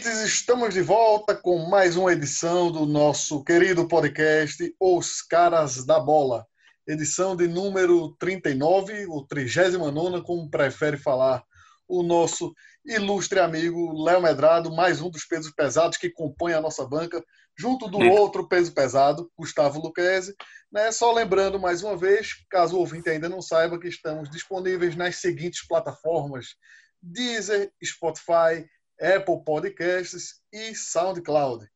Ouvintes, estamos de volta com mais uma edição do nosso querido podcast Os Caras da Bola. Edição de número 39, ou 39, como prefere falar o nosso ilustre amigo Léo Medrado, mais um dos pesos pesados que compõe a nossa banca, junto do outro peso pesado, Gustavo Luquezzi. Né? Só lembrando mais uma vez, caso o ouvinte ainda não saiba, que estamos disponíveis nas seguintes plataformas: Deezer, Spotify, Apple Podcasts e SoundCloud.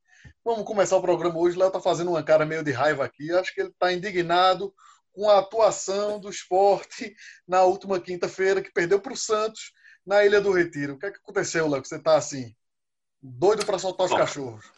Vamos começar o programa hoje. Léo está fazendo uma cara meio de raiva aqui. Acho que ele está indignado com a atuação do esporte na última quinta-feira, que perdeu para o Santos na Ilha do Retiro. O que, é que aconteceu, Léo? Você está assim, doido para soltar os Bom, cachorros.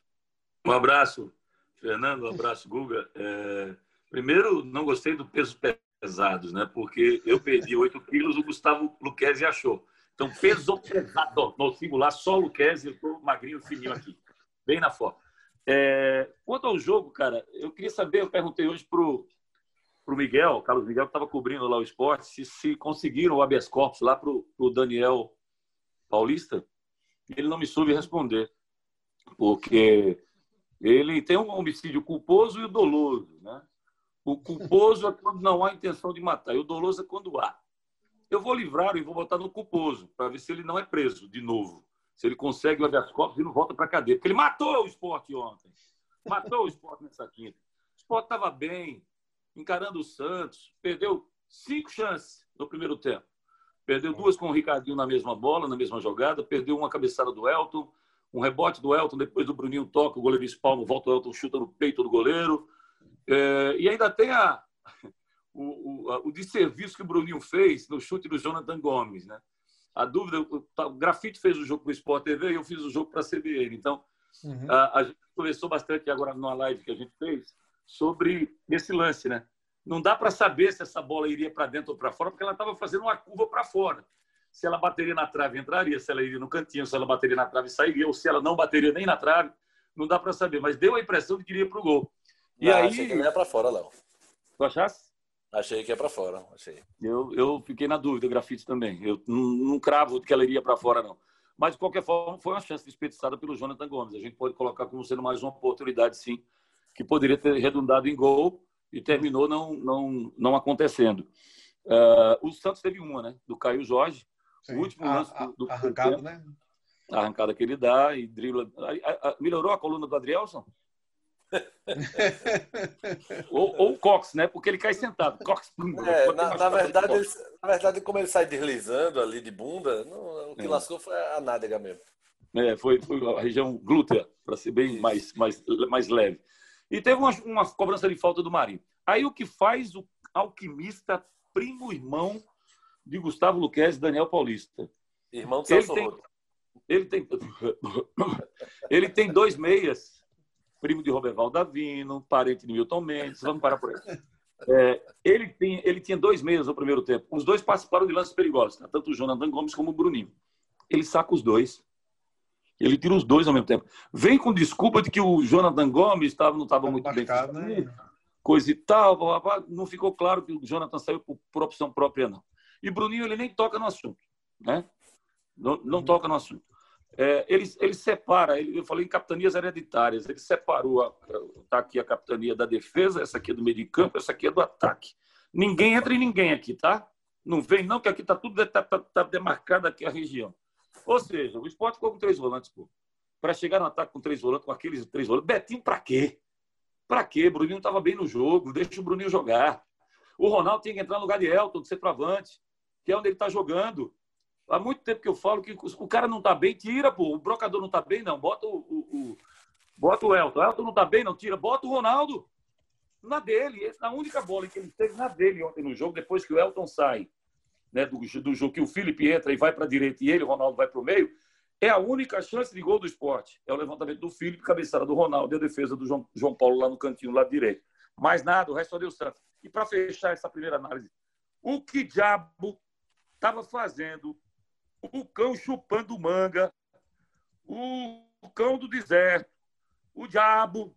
Um abraço, Fernando. Um abraço, Guga. É... Primeiro, não gostei do peso pesados, né? Porque eu perdi 8 quilos, o Gustavo Luquezzi achou. Então, peso pesado no singular, só o eu estou magrinho, fininho aqui, bem na foto. É, quanto ao jogo, cara, eu queria saber, eu perguntei hoje pro pro Miguel, Carlos Miguel, que estava cobrindo lá o esporte, se, se conseguiram o habeas corpus lá pro, pro Daniel Paulista. Ele não me soube responder, porque ele tem um homicídio culposo e o doloso, né? O culposo é quando não há intenção de matar, e o doloso é quando há eu vou livrar e vou botar no culposo, para ver se ele não é preso de novo. Se ele consegue o habeas corpus e não volta para a cadeia. Porque ele matou o esporte ontem. Matou o esporte nessa quinta. O esporte estava bem, encarando o Santos. Perdeu cinco chances no primeiro tempo. Perdeu duas com o Ricardinho na mesma bola, na mesma jogada. Perdeu uma cabeçada do Elton, um rebote do Elton, depois do Bruninho toca, o goleiro espalma, volta o Elton, chuta no peito do goleiro. É, e ainda tem a, o, o, o desserviço que o Bruninho fez no chute do Jonathan Gomes. Né? A dúvida, o, o Grafite fez o jogo para o Sport TV e eu fiz o jogo para a CBN. Então, uhum. a, a, gente conversou bastante agora numa live que a gente fez sobre esse lance. Né? Não dá para saber se essa bola iria para dentro ou para fora, porque ela estava fazendo uma curva para fora. Se ela bateria na trave, entraria. Se ela iria no cantinho, se ela bateria na trave, sairia. Ou se ela não bateria nem na trave, não dá para saber. Mas deu a impressão de que iria para o gol. E não, aí. Achei que não ia para fora, Léo. Tu achasse? Achei que ia para fora. Achei. Eu, eu fiquei na dúvida, grafite também. Eu não, não cravo que ela iria para fora, não. Mas, de qualquer forma, foi uma chance desperdiçada pelo Jonathan Gomes. A gente pode colocar como sendo mais uma oportunidade, sim, que poderia ter redundado em gol e terminou não, não, não acontecendo. Uh, o Santos teve uma, né? Do Caio Jorge. Sim. O último lance a, do, do arrancada, né? A arrancada que ele dá e dribla. A, a, melhorou a coluna do Adrielson? Ou, ou, o Cox, né? Porque ele cai sentado. Cox, é, na, na, verdade, ele, na verdade, como ele sai deslizando ali de bunda, não, o que é. lascou foi a nádega mesmo. É, foi, foi a região glútea, para ser bem mais, mais, mais leve. E teve uma, uma cobrança de falta do Marinho. Aí o que faz o alquimista, primo irmão de Gustavo Luquez e Daniel Paulista? Irmão Celso ele tem, ele tem, ele tem dois meias primo de Roberval Davino, parente de Milton Mendes, vamos parar por aí. É, ele, tem, ele tinha dois meses no primeiro tempo. Os dois participaram de lances perigosos, né? tanto o Jonathan Gomes como o Bruninho. Ele saca os dois. Ele tira os dois ao mesmo tempo. Vem com desculpa de que o Jonathan Gomes tava, não estava muito marcado, bem. Né? Coisa e tal. Não ficou claro que o Jonathan saiu por, por opção própria, não. E Bruninho, ele nem toca no assunto. Né? Não, não uhum. toca no assunto é, ele, ele separa, ele, eu falei em capitanias hereditárias, ele separou, está aqui a capitania da defesa, essa aqui é do meio de campo, essa aqui é do ataque. Ninguém entra em ninguém aqui, tá? Não vem não, que aqui está tudo tá, tá, tá demarcado aqui a região. Ou seja, o esporte ficou com três volantes, pô. Para chegar no ataque com três volantes, com aqueles três volantes. Betinho, para quê? Para quê? Bruninho estava bem no jogo, deixa o Bruninho jogar. O Ronaldo tinha que entrar no lugar de Elton, de centroavante, que é onde ele está jogando. Há muito tempo que eu falo que o cara não está bem, tira, pô. O brocador não está bem, não. Bota o, o, o, bota o Elton. O Elton não está bem, não tira. Bota o Ronaldo. Na dele. Na única bola que ele teve na dele ontem no jogo, depois que o Elton sai né, do, do jogo, que o Felipe entra e vai para direita e ele, o Ronaldo, vai para o meio, é a única chance de gol do esporte. É o levantamento do Felipe, cabeçada do Ronaldo e a defesa do João, João Paulo lá no cantinho, lado direito. Mais nada, o resto só deu certo. E para fechar essa primeira análise, o que diabo estava fazendo o cão chupando manga, o cão do deserto, o diabo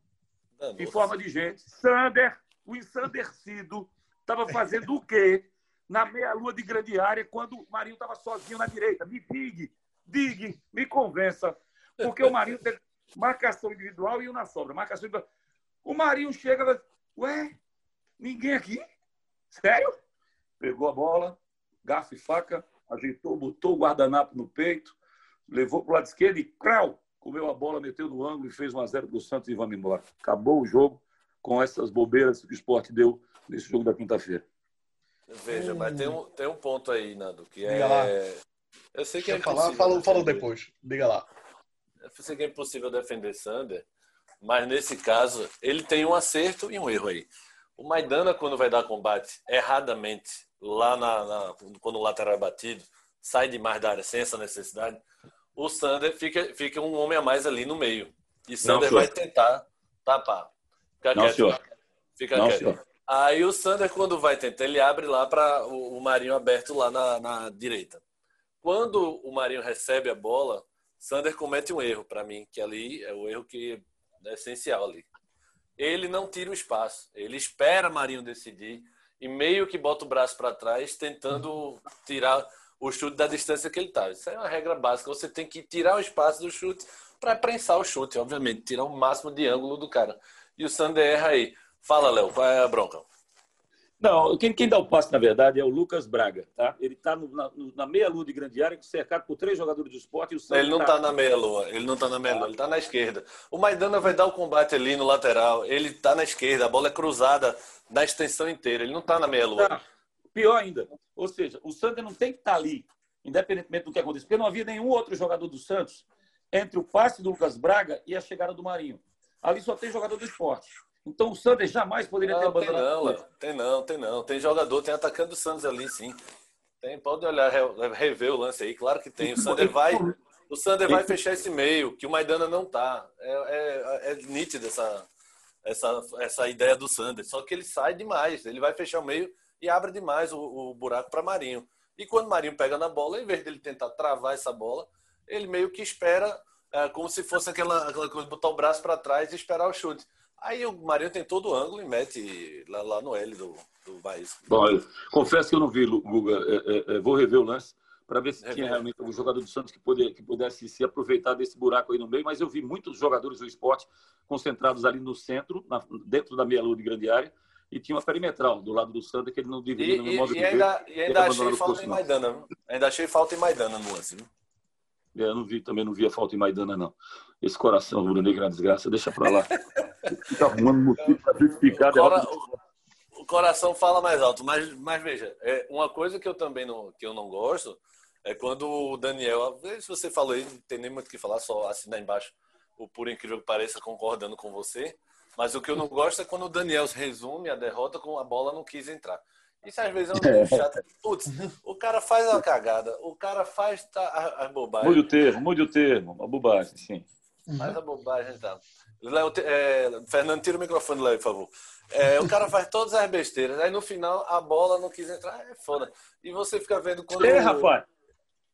em forma de gente, Sander, o ensandecido, estava fazendo o quê na meia-lua de grande área quando o Marinho estava sozinho na direita? Me diga, diga, me convença. Porque o Marinho tem marcação individual e uma sobra. Marcação individual. O Marinho chega e ué, ninguém aqui? Sério? Pegou a bola, garfo e faca, ajeitou, botou o guardanapo no peito, levou para o lado esquerdo e, crau, comeu a bola, meteu no ângulo e fez 1 a 0 para o Santos e vamos embora. Acabou o jogo com essas bobeiras que o esporte deu nesse jogo da quinta-feira. Veja, hum. mas tem um, tem um ponto aí, Nando, que Diga é. Lá. Eu sei que é falar, falou, falou depois. Diga lá. Eu sei que é impossível defender Sander, mas nesse caso, ele tem um acerto e um erro aí. O Maidana, quando vai dar combate erradamente, lá na, na, quando o lateral é batido, sai demais da área sem essa necessidade, o Sander fica, fica um homem a mais ali no meio. E Sander vai tentar tapar. Fica Não, quieto. Senhor. Fica Não, quieto. Senhor. Aí o Sander, quando vai tentar, ele abre lá para o, o Marinho aberto lá na, na direita. Quando o Marinho recebe a bola, Sander comete um erro para mim, que ali é o erro que é essencial ali. Ele não tira o espaço, ele espera Marinho decidir e meio que bota o braço para trás, tentando tirar o chute da distância que ele está. Isso é uma regra básica. Você tem que tirar o espaço do chute para prensar o chute, obviamente, tirar o máximo de ângulo do cara. E o Sander erra aí. Fala, Léo, qual é a bronca? Não, quem, quem, dá o passe, na verdade, é o Lucas Braga. Tá? Ele está na, na meia-lua de grande área, cercado por três jogadores do esporte. E o ele não está tá na meia-lua, ele não está na meia-lua, ele está na esquerda. O Maidana vai dar o combate ali no lateral, ele está na esquerda, a bola é cruzada na extensão inteira, ele não está na meia-lua. Tá. Pior ainda, ou seja, o Santos não tem que estar tá ali, independentemente do que aconteça, porque não havia nenhum outro jogador do Santos entre o passe do Lucas Braga e a chegada do Marinho. Ali só tem jogador do esporte. Então o Santos jamais poderia não, ter abandonado. Tem não, tem não, tem não. Tem jogador, tem atacante do Santos ali, sim. Tem, pode olhar, rever o lance aí, claro que tem. O Sander vai, o Sander vai fechar esse meio, que o Maidana não tá. É, é, é nítido essa, essa, essa ideia do Sander. Só que ele sai demais, ele vai fechar o meio e abre demais o, o buraco para Marinho. E quando Marinho pega na bola, em vez dele tentar travar essa bola, ele meio que espera, é, como se fosse aquela, aquela coisa, botar o braço para trás e esperar o chute. Aí o Marinho tem todo o ângulo e mete lá, lá no L do, do Bahia. Bom, confesso que eu não vi, Guga. É, é, é, vou rever o lance para ver se Rever. tinha realmente algum jogador do Santos que, poder, que pudesse se aproveitar desse buraco aí no meio, mas eu vi muitos jogadores do esporte concentrados ali no centro, na, dentro da meia-lua de grande área, e tinha uma perimetral do lado do Santos que ele não deveria e, no e, e ainda, e ainda achei falta em Maidana. Ainda achei falta em Maidana no lance, viu? É, eu não vi, também não vi a falta em Maidana, não. Esse coração rubro-negro na desgraça, deixa pra lá. Fica arrumando motivo pra justificar. O, cora... o coração fala mais alto, mas, mas veja, é uma coisa que eu também não, que eu não gosto é quando o Daniel, se você falou aí, não tem nem muito o que falar, só assinar embaixo o por incrível que pareça, concordando com você. Mas o que eu não gosto é quando o Daniel resume a derrota com a bola não quis entrar. Isso às vezes é um pouco chato. Putz, o cara faz a cagada, o cara faz tá, a, a bobagem. Mude o termo, mude o termo, a bobagem, sim. Faz a bobagem. Léo, é, Fernando, tira o microfone, Léo, por favor. É, o cara faz todas as besteiras, aí no final a bola não quis entrar, é foda. E você fica vendo quando. É, rapaz!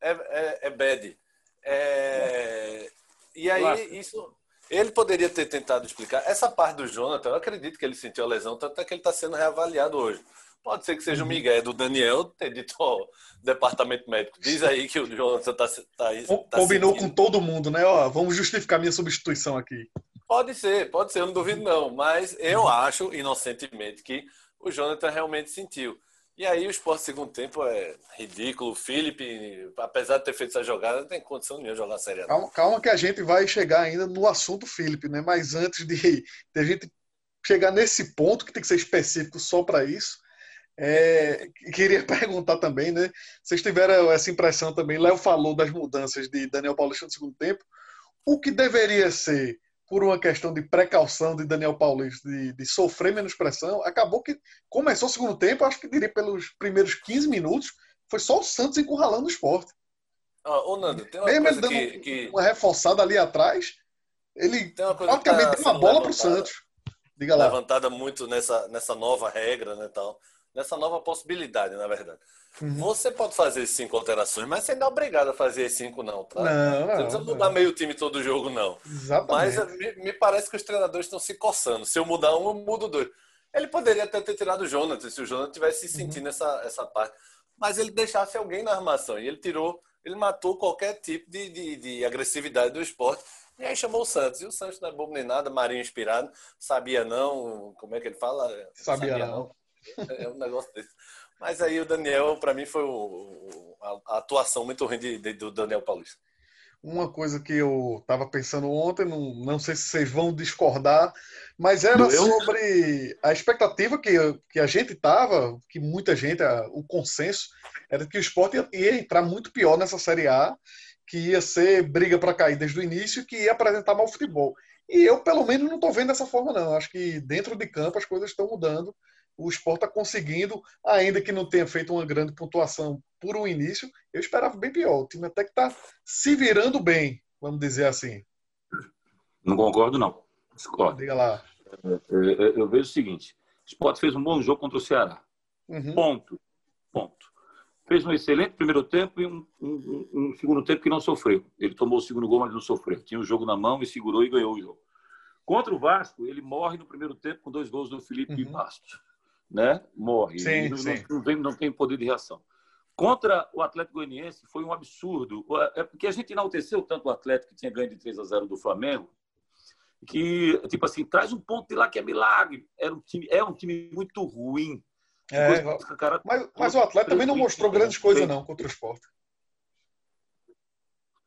É, é, é bad. É, e aí, isso. Ele poderia ter tentado explicar. Essa parte do Jonathan, eu acredito que ele sentiu a lesão, tanto é que ele está sendo reavaliado hoje. Pode ser que seja o uhum. Miguel do Daniel ter dito ao departamento médico. Diz aí que o Jonathan está. Tá, tá Combinou sentindo. com todo mundo, né? Ó, vamos justificar minha substituição aqui. Pode ser, pode ser, eu não duvido não. Mas eu acho, inocentemente, que o Jonathan realmente sentiu. E aí o esporte segundo tempo é ridículo. O Felipe, apesar de ter feito essa jogada, não tem condição nenhuma de jogar a Série. Calma, calma, que a gente vai chegar ainda no assunto Felipe, né? Mas antes de, de a gente chegar nesse ponto, que tem que ser específico só para isso, é, queria perguntar também, né? Vocês tiveram essa impressão também? Léo falou das mudanças de Daniel Paulista no segundo tempo. O que deveria ser, por uma questão de precaução de Daniel Paulista, de, de sofrer menos pressão, acabou que começou o segundo tempo, acho que diria pelos primeiros 15 minutos, foi só o Santos encurralando o esporte. Ah, ô Nando, tem uma Mesmo coisa que, que, Uma reforçada ali atrás, ele praticamente tá deu uma bola para o Santos. Diga lá. Levantada muito nessa, nessa nova regra, né, tal nessa nova possibilidade, na verdade. Uhum. Você pode fazer cinco alterações, mas você não é obrigado a fazer cinco, não, tá? Não, você não precisa mudar não. meio time todo jogo, não. Exatamente. Mas eh, me, me, parece que os treinadores estão se coçando. Se eu mudar um, eu mudo dois. Ele poderia até ter tirado o Jonathan, se o Jonathan tivesse se uhum. sentindo uhum. essa, essa parte. Mas ele deixasse alguém na armação. E ele tirou Ele matou qualquer tipo de, de, de agressividade do esporte. E aí chamou o Santos. E o Santos não é bobo nem nada, Marinho inspirado. Sabia não, como é que ele fala? Sabia, sabia não. não. É um negócio desse. Mas aí o Daniel, para mim, foi o, a, atuação muito ruim de, de, do Daniel Paulista. Uma coisa que eu estava pensando ontem, não, não sei se vocês vão discordar, mas era sobre a expectativa que, que a gente estava, que muita gente, o consenso, era que o esporte ia, ia entrar muito pior nessa Série A, que ia ser briga para cair desde o início, que ia apresentar mal futebol. E eu, pelo menos, não estou vendo dessa forma, não. Acho que dentro de campo as coisas estão mudando o esporte está conseguindo, ainda que não tenha feito uma grande pontuação por um início, eu esperava bem pior. O time até que está se virando bem, vamos dizer assim. Não concordo, não. Discordo. Diga lá. Eu, eu, eu, vejo o seguinte: o esporte fez um bom jogo contra o Ceará. Uhum. Ponto. Ponto. Fez um excelente primeiro tempo e um, um, um, segundo tempo que não sofreu. Ele tomou o segundo gol, mas não sofreu. Tinha o jogo na mão e segurou e ganhou o jogo. Contra o Vasco, ele morre no primeiro tempo com dois gols do Felipe uhum. Bastos né, morre. Sim, não, sim. Não, tem, não tem poder de reação. Contra o Atlético Goianiense foi um absurdo. É porque a gente enalteceu tanto o Atlético que tinha ganho de 3 a 0 do Flamengo, que, tipo assim, traz um ponto de lá que é milagre. Era um time, é um time muito ruim. É, cara, mas, mas o Atlético também não mostrou grandes coisas, não, contra o Sport.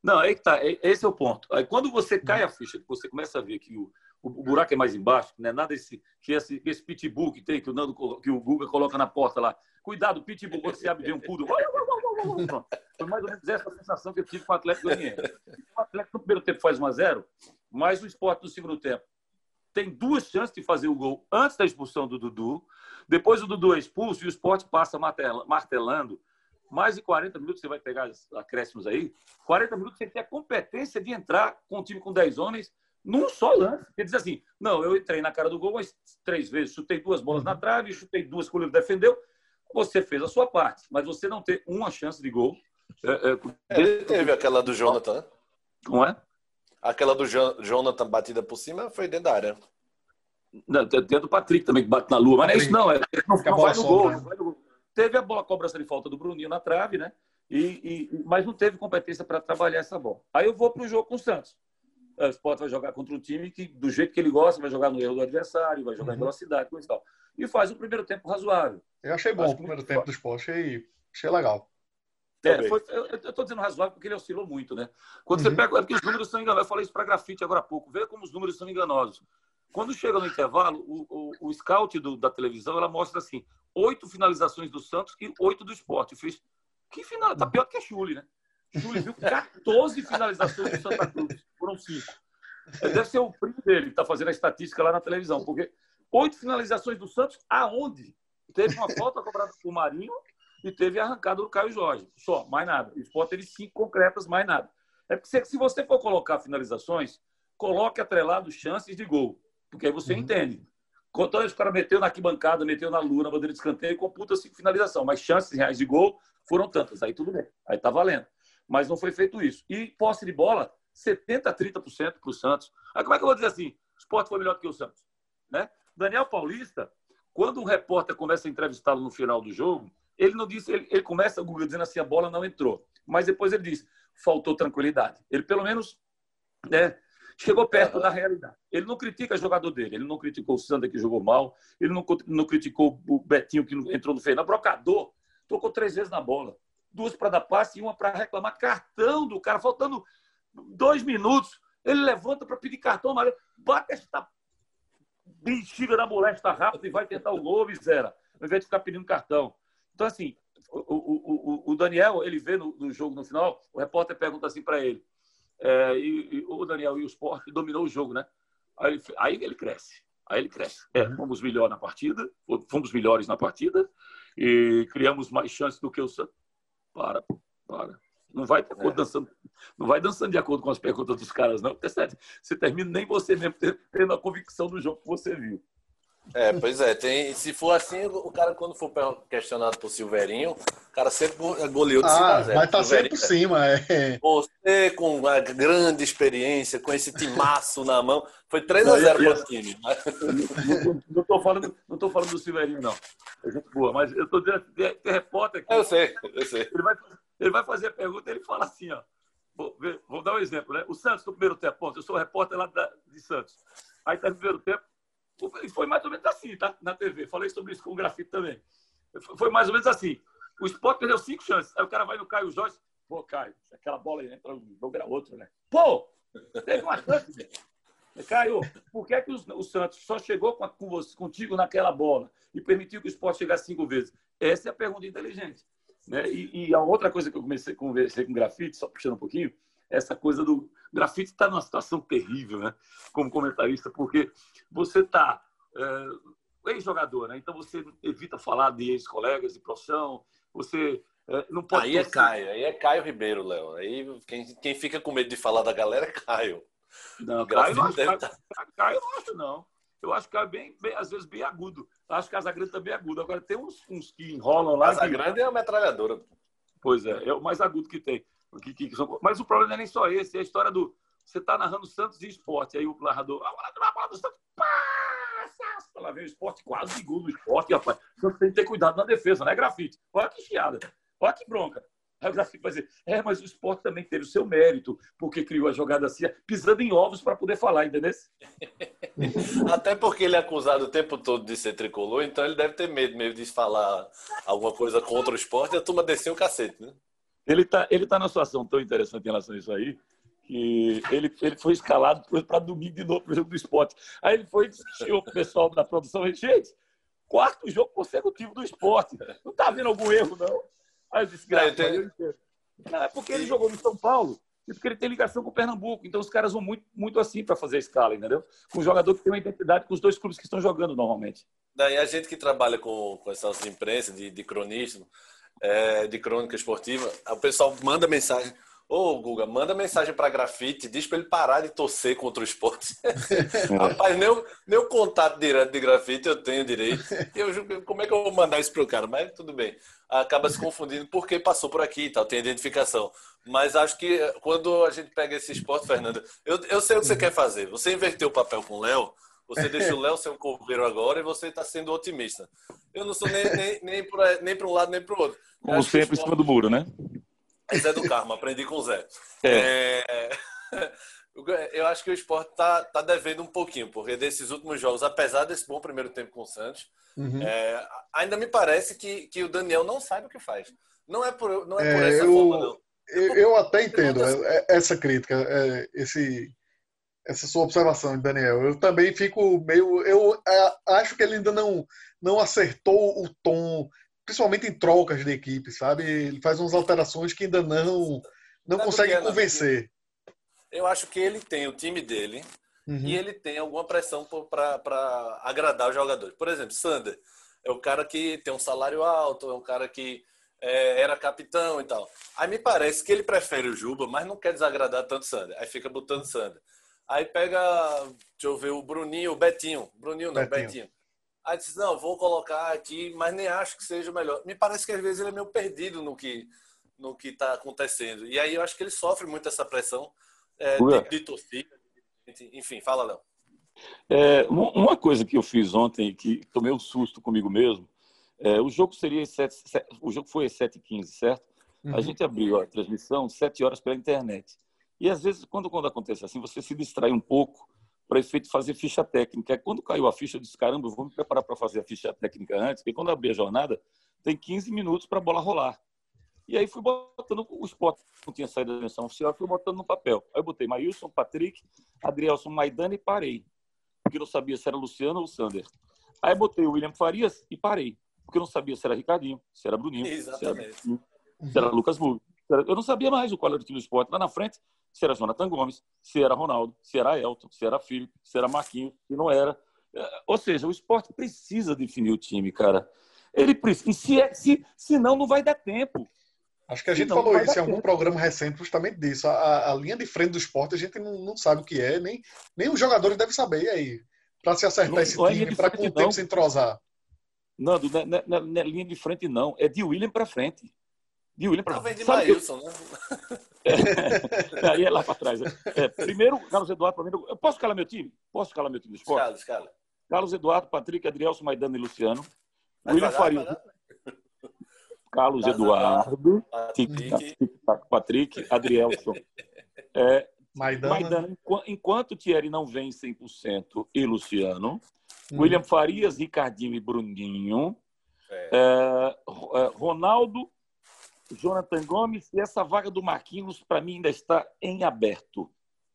Não, aí que tá. Esse é o ponto. Aí quando você cai a ficha, você começa a ver que o, o buraco é mais embaixo, não é nada esse, esse, esse pitbull que tem, que o, Nando, que o Guga coloca na porta lá. Cuidado, pitbull, quando você abre de um pulo. Foi mais ou menos essa sensação que eu tive com o Atlético Goianiense. O Atlético no primeiro tempo faz 1 a 0 mas o esporte no segundo tempo tem duas chances de fazer o gol antes da expulsão do Dudu. Depois o Dudu é expulso e o esporte passa martelando. Mais de 40 minutos você vai pegar acréscimos aí. 40 minutos você tem a competência de entrar com um time com 10 homens num só lance. Ele diz assim: não, eu entrei na cara do gol mas três vezes, chutei duas bolas na trave, chutei duas que o defendeu. Você fez a sua parte, mas você não tem uma chance de gol. É, é, é, teve aquela do Jonathan. Não é? Aquela do Jonathan batida por cima foi dentro da área. Não, tem do Patrick também que bate na lua, mas é isso não, é, não, não, vai no gol, não vai no gol. Teve a bola, a cobrança de falta do Bruninho na trave, né? E, e, mas não teve competência para trabalhar essa bola. Aí eu vou para o jogo com o Santos o Sport vai jogar contra um time que, do jeito que ele gosta, vai jogar no erro do adversário, vai jogar uhum. em velocidade, coisa e tal. E faz um primeiro tempo razoável. Eu achei bom o primeiro tempo do Sport, achei, achei legal. É, foi, eu estou dizendo razoável porque ele oscilou muito, né? Quando uhum. você pega. É porque os números são enganosos. Eu falei isso para grafite agora há pouco. Vê como os números são enganosos. Quando chega no intervalo, o, o, o scout do, da televisão ela mostra assim: oito finalizações do Santos e oito do esporte. Eu fiz. Que final? Tá pior que a Chule, né? Júlio viu 14 finalizações do Santa Cruz. Foram cinco. Deve ser o primo dele que está fazendo a estatística lá na televisão, porque oito finalizações do Santos, aonde? Teve uma falta cobrada por Marinho e teve a arrancada do Caio Jorge. Só, mais nada. O Sport teve cinco concretas, mais nada. É porque se você for colocar finalizações, coloque atrelado chances de gol, porque aí você uhum. entende. Quanto os caras meteu na arquibancada, meteu na lua, na bandeira de escanteio, computa cinco finalização, mas chances reais de gol foram tantas. Aí tudo bem, aí tá valendo mas não foi feito isso. E posse de bola, 70% a 30% para o Santos. Aí como é que eu vou dizer assim? O esporte foi melhor do que o Santos. Né? Daniel Paulista, quando um repórter começa a entrevistá-lo no final do jogo, ele não disse, ele, ele começa dizendo assim, a bola não entrou. Mas depois ele diz, faltou tranquilidade. Ele pelo menos né, chegou perto da realidade. Ele não critica o jogador dele, ele não criticou o Sander que jogou mal, ele não, não criticou o Betinho que entrou no final. Brocador tocou três vezes na bola duas para dar passe e uma para reclamar cartão do cara, faltando dois minutos. Ele levanta para pedir cartão amarelo, bate esta bexiga na molesta rápido e vai tentar o gol, miséria, ao invés de ficar pedindo cartão. Então, assim, o, o, o, Daniel, ele vê no, no, jogo no final, o repórter pergunta assim para ele, é, e, e, o Daniel e o Sport dominou o jogo, né? Aí ele, aí ele cresce. Aí ele cresce. É, fomos melhor na partida, fomos melhores na partida e criamos mais chances do que o Santos. Para, para. Não vai, é. dançando, não vai dançando de acordo com as perguntas dos caras, não. Porque você termina nem você mesmo tendo a convicção do jogo que você viu. É, pois é. Tem, se for assim, o cara, quando for questionado por Silveirinho, o cara sempre goleou de ah, 0 Vai estar tá sempre por cima, é. Você, com uma grande experiência, com esse timaço na mão, foi 3x0 para o time. Não estou falando, não falando do Silveirinho, não. É gente boa, mas eu estou dizendo, tem, tem repórter aqui. Eu sei, eu sei. Ele vai, Ele vai fazer a pergunta ele fala assim, ó. Vou, vou, dar um exemplo, né? O Santos, no primeiro tempo, eu sou repórter lá da, de Santos. Aí tá no primeiro tempo, foi mais ou menos assim, tá? Na TV. Falei sobre isso com o grafite também. Foi mais ou menos assim. O Sport perdeu cinco chances. Aí o cara vai no Caio Jorge. Pô, Caio, aquela bola aí entra um jogo era outro, né? Pô, teve uma chance. Caio, por que, é que o, Santos só chegou com, com você, contigo naquela bola e permitiu que o Sport chegasse cinco vezes? Essa é a pergunta inteligente. Né? E, e, a outra coisa que eu comecei a conversar com o grafite, só puxando um pouquinho, essa coisa do grafite está numa situação terrível, né? Como comentarista, porque você está é, ex-jogador, né? Então você evita falar de ex-colegas de profissão, você é, não pode. Aí é Caio, aí é Caio Ribeiro, Léo. Aí quem, quem fica com medo de falar da galera é Caio. Não, Caio não, acho, Caio, Caio não acho, não. Eu acho que é bem, bem, às vezes, bem agudo. Eu acho que Casagrande também é agudo. Agora, tem uns, uns que enrolam lá. Casagrande que... é uma metralhadora. Pois é, é o mais agudo que tem. Mas o problema não é nem só esse, é a história do. Você está narrando Santos e esporte. Aí o narrador. A bola do Santos. Passa! Lá vem o esporte, quase gol do esporte, rapaz. O Santos tem que ter cuidado na defesa, não é grafite. Olha que chiada. Olha que bronca. Aí o grafite vai dizer, é, mas o esporte também teve o seu mérito, porque criou a jogada assim, pisando em ovos para poder falar, entendeu? Até porque ele é acusado o tempo todo de ser tricolor, então ele deve ter medo mesmo de falar alguma coisa contra o esporte e a turma descer o cacete, né? Ele está ele tá numa situação tão interessante em relação a isso aí, que ele, ele foi escalado para domingo de novo para o jogo do esporte. Aí ele foi e o pessoal da produção, gente, quarto jogo consecutivo do esporte. Não está vendo algum erro, não? Aí eu disse, graças é, Não, é porque ele jogou no São Paulo e porque ele tem ligação com o Pernambuco. Então os caras vão muito, muito assim para fazer a escala, entendeu? Com um jogador que tem uma identidade com os dois clubes que estão jogando normalmente. Daí a gente que trabalha com, com essa de imprensa, de, de cronismo, é, de crônica esportiva, o pessoal manda mensagem. Ô, Guga, manda mensagem para grafite, diz para ele parar de torcer contra o esporte. Rapaz, nem o, nem o contato direto de grafite eu tenho direito. Eu, como é que eu vou mandar isso pro cara? Mas tudo bem. Acaba se confundindo porque passou por aqui e tal, tem identificação. Mas acho que quando a gente pega esse esporte, Fernando, eu, eu sei o que você quer fazer. Você inverteu o papel com o Léo, você deixa o Léo ser um coveiro agora e você está sendo otimista. Eu não sou nem, nem, nem para nem um lado nem para o outro. Como sempre, em cima do muro, né? Zé do Carmo, aprendi com o Zé. É. É... Eu acho que o esporte está tá devendo um pouquinho, porque desses últimos jogos, apesar desse bom primeiro tempo com o Santos, uhum. é, ainda me parece que, que o Daniel não sabe o que faz. Não é por, não é por é, essa eu, forma, não. Eu, eu até entendo é, essa crítica, esse, essa sua observação, Daniel. Eu também fico meio. Eu acho que ele ainda não, não acertou o tom principalmente em trocas de equipe, sabe? Ele faz umas alterações que ainda não não consegue é, convencer. Eu acho que ele tem o time dele uhum. e ele tem alguma pressão para agradar os jogadores. Por exemplo, Sander é o cara que tem um salário alto, é um cara que é, era capitão e tal. Aí me parece que ele prefere o Juba, mas não quer desagradar tanto Sander. Aí fica botando Sander. Aí pega, deixa eu ver, o Bruninho, o Betinho. Bruninho não, Betinho. Betinho. Aí disse, não, vou colocar aqui, mas nem acho que seja o melhor. Me parece que às vezes ele é meio perdido no que no que está acontecendo. E aí eu acho que ele sofre muito essa pressão é, de, de torcida. Enfim, fala, Léo. É, uma coisa que eu fiz ontem, que tomei um susto comigo mesmo, é, o jogo seria 7, 7, o jogo foi às 7h15, certo? Uhum. A gente abriu a transmissão 7 horas pela internet. E às vezes, quando, quando acontece assim, você se distrai um pouco para efeito fazer ficha técnica. Quando caiu a ficha, eu disse: caramba, eu vou me preparar para fazer a ficha técnica antes, porque quando abrir a jornada, tem 15 minutos para a bola rolar. E aí fui botando o esporte, não tinha saído da dimensão oficial, fui botando no papel. Aí eu botei Maílson, Patrick, Adrielson, Maidana e parei. Porque não sabia se era Luciano ou Sander. Aí botei o William Farias e parei. Porque eu não sabia se era Ricardinho, se era Bruninho, Exatamente. Se, era, se era Lucas Muro. Eu não sabia mais o qual era o time do esporte. Lá na frente, se era Jonathan Gomes, se era Ronaldo, se era Elton, se era Felipe, se era Marquinhos, se não era. É, ou seja, o esporte precisa definir o time, cara. Ele precisa. Se, é, se, senão, não vai dar tempo. Acho que a gente falou isso em algum tempo. programa recente, justamente disso. A, a, linha de frente do esporte a gente não, não sabe o que é, nem, nem os jogadores devem saber. E aí? Para se acertar não, esse não é time, para com o tempo se entrosar. Não, não, não, não, não é linha de frente, não. É de William para frente de William para frente. Sabe Maílson, né? É, aí é lá para trás. É, primeiro, Carlos Eduardo, para mim. Eu posso escalar meu time? Posso escalar meu time do esporte? Escala, escala. Carlos Eduardo, Patrick, Adrielson, Maidano e Luciano. Vai William Faria. Carlos Eduardo, Patrick, Patrick Adrielson. É, Maidana. Maidana. Enquanto Thierry não vem 100% e Luciano, hum. William Farias, Ricardinho e Bruninho, é. É, Ronaldo, Jonathan Gomes e essa vaga do Marquinhos, para mim, ainda está em aberto.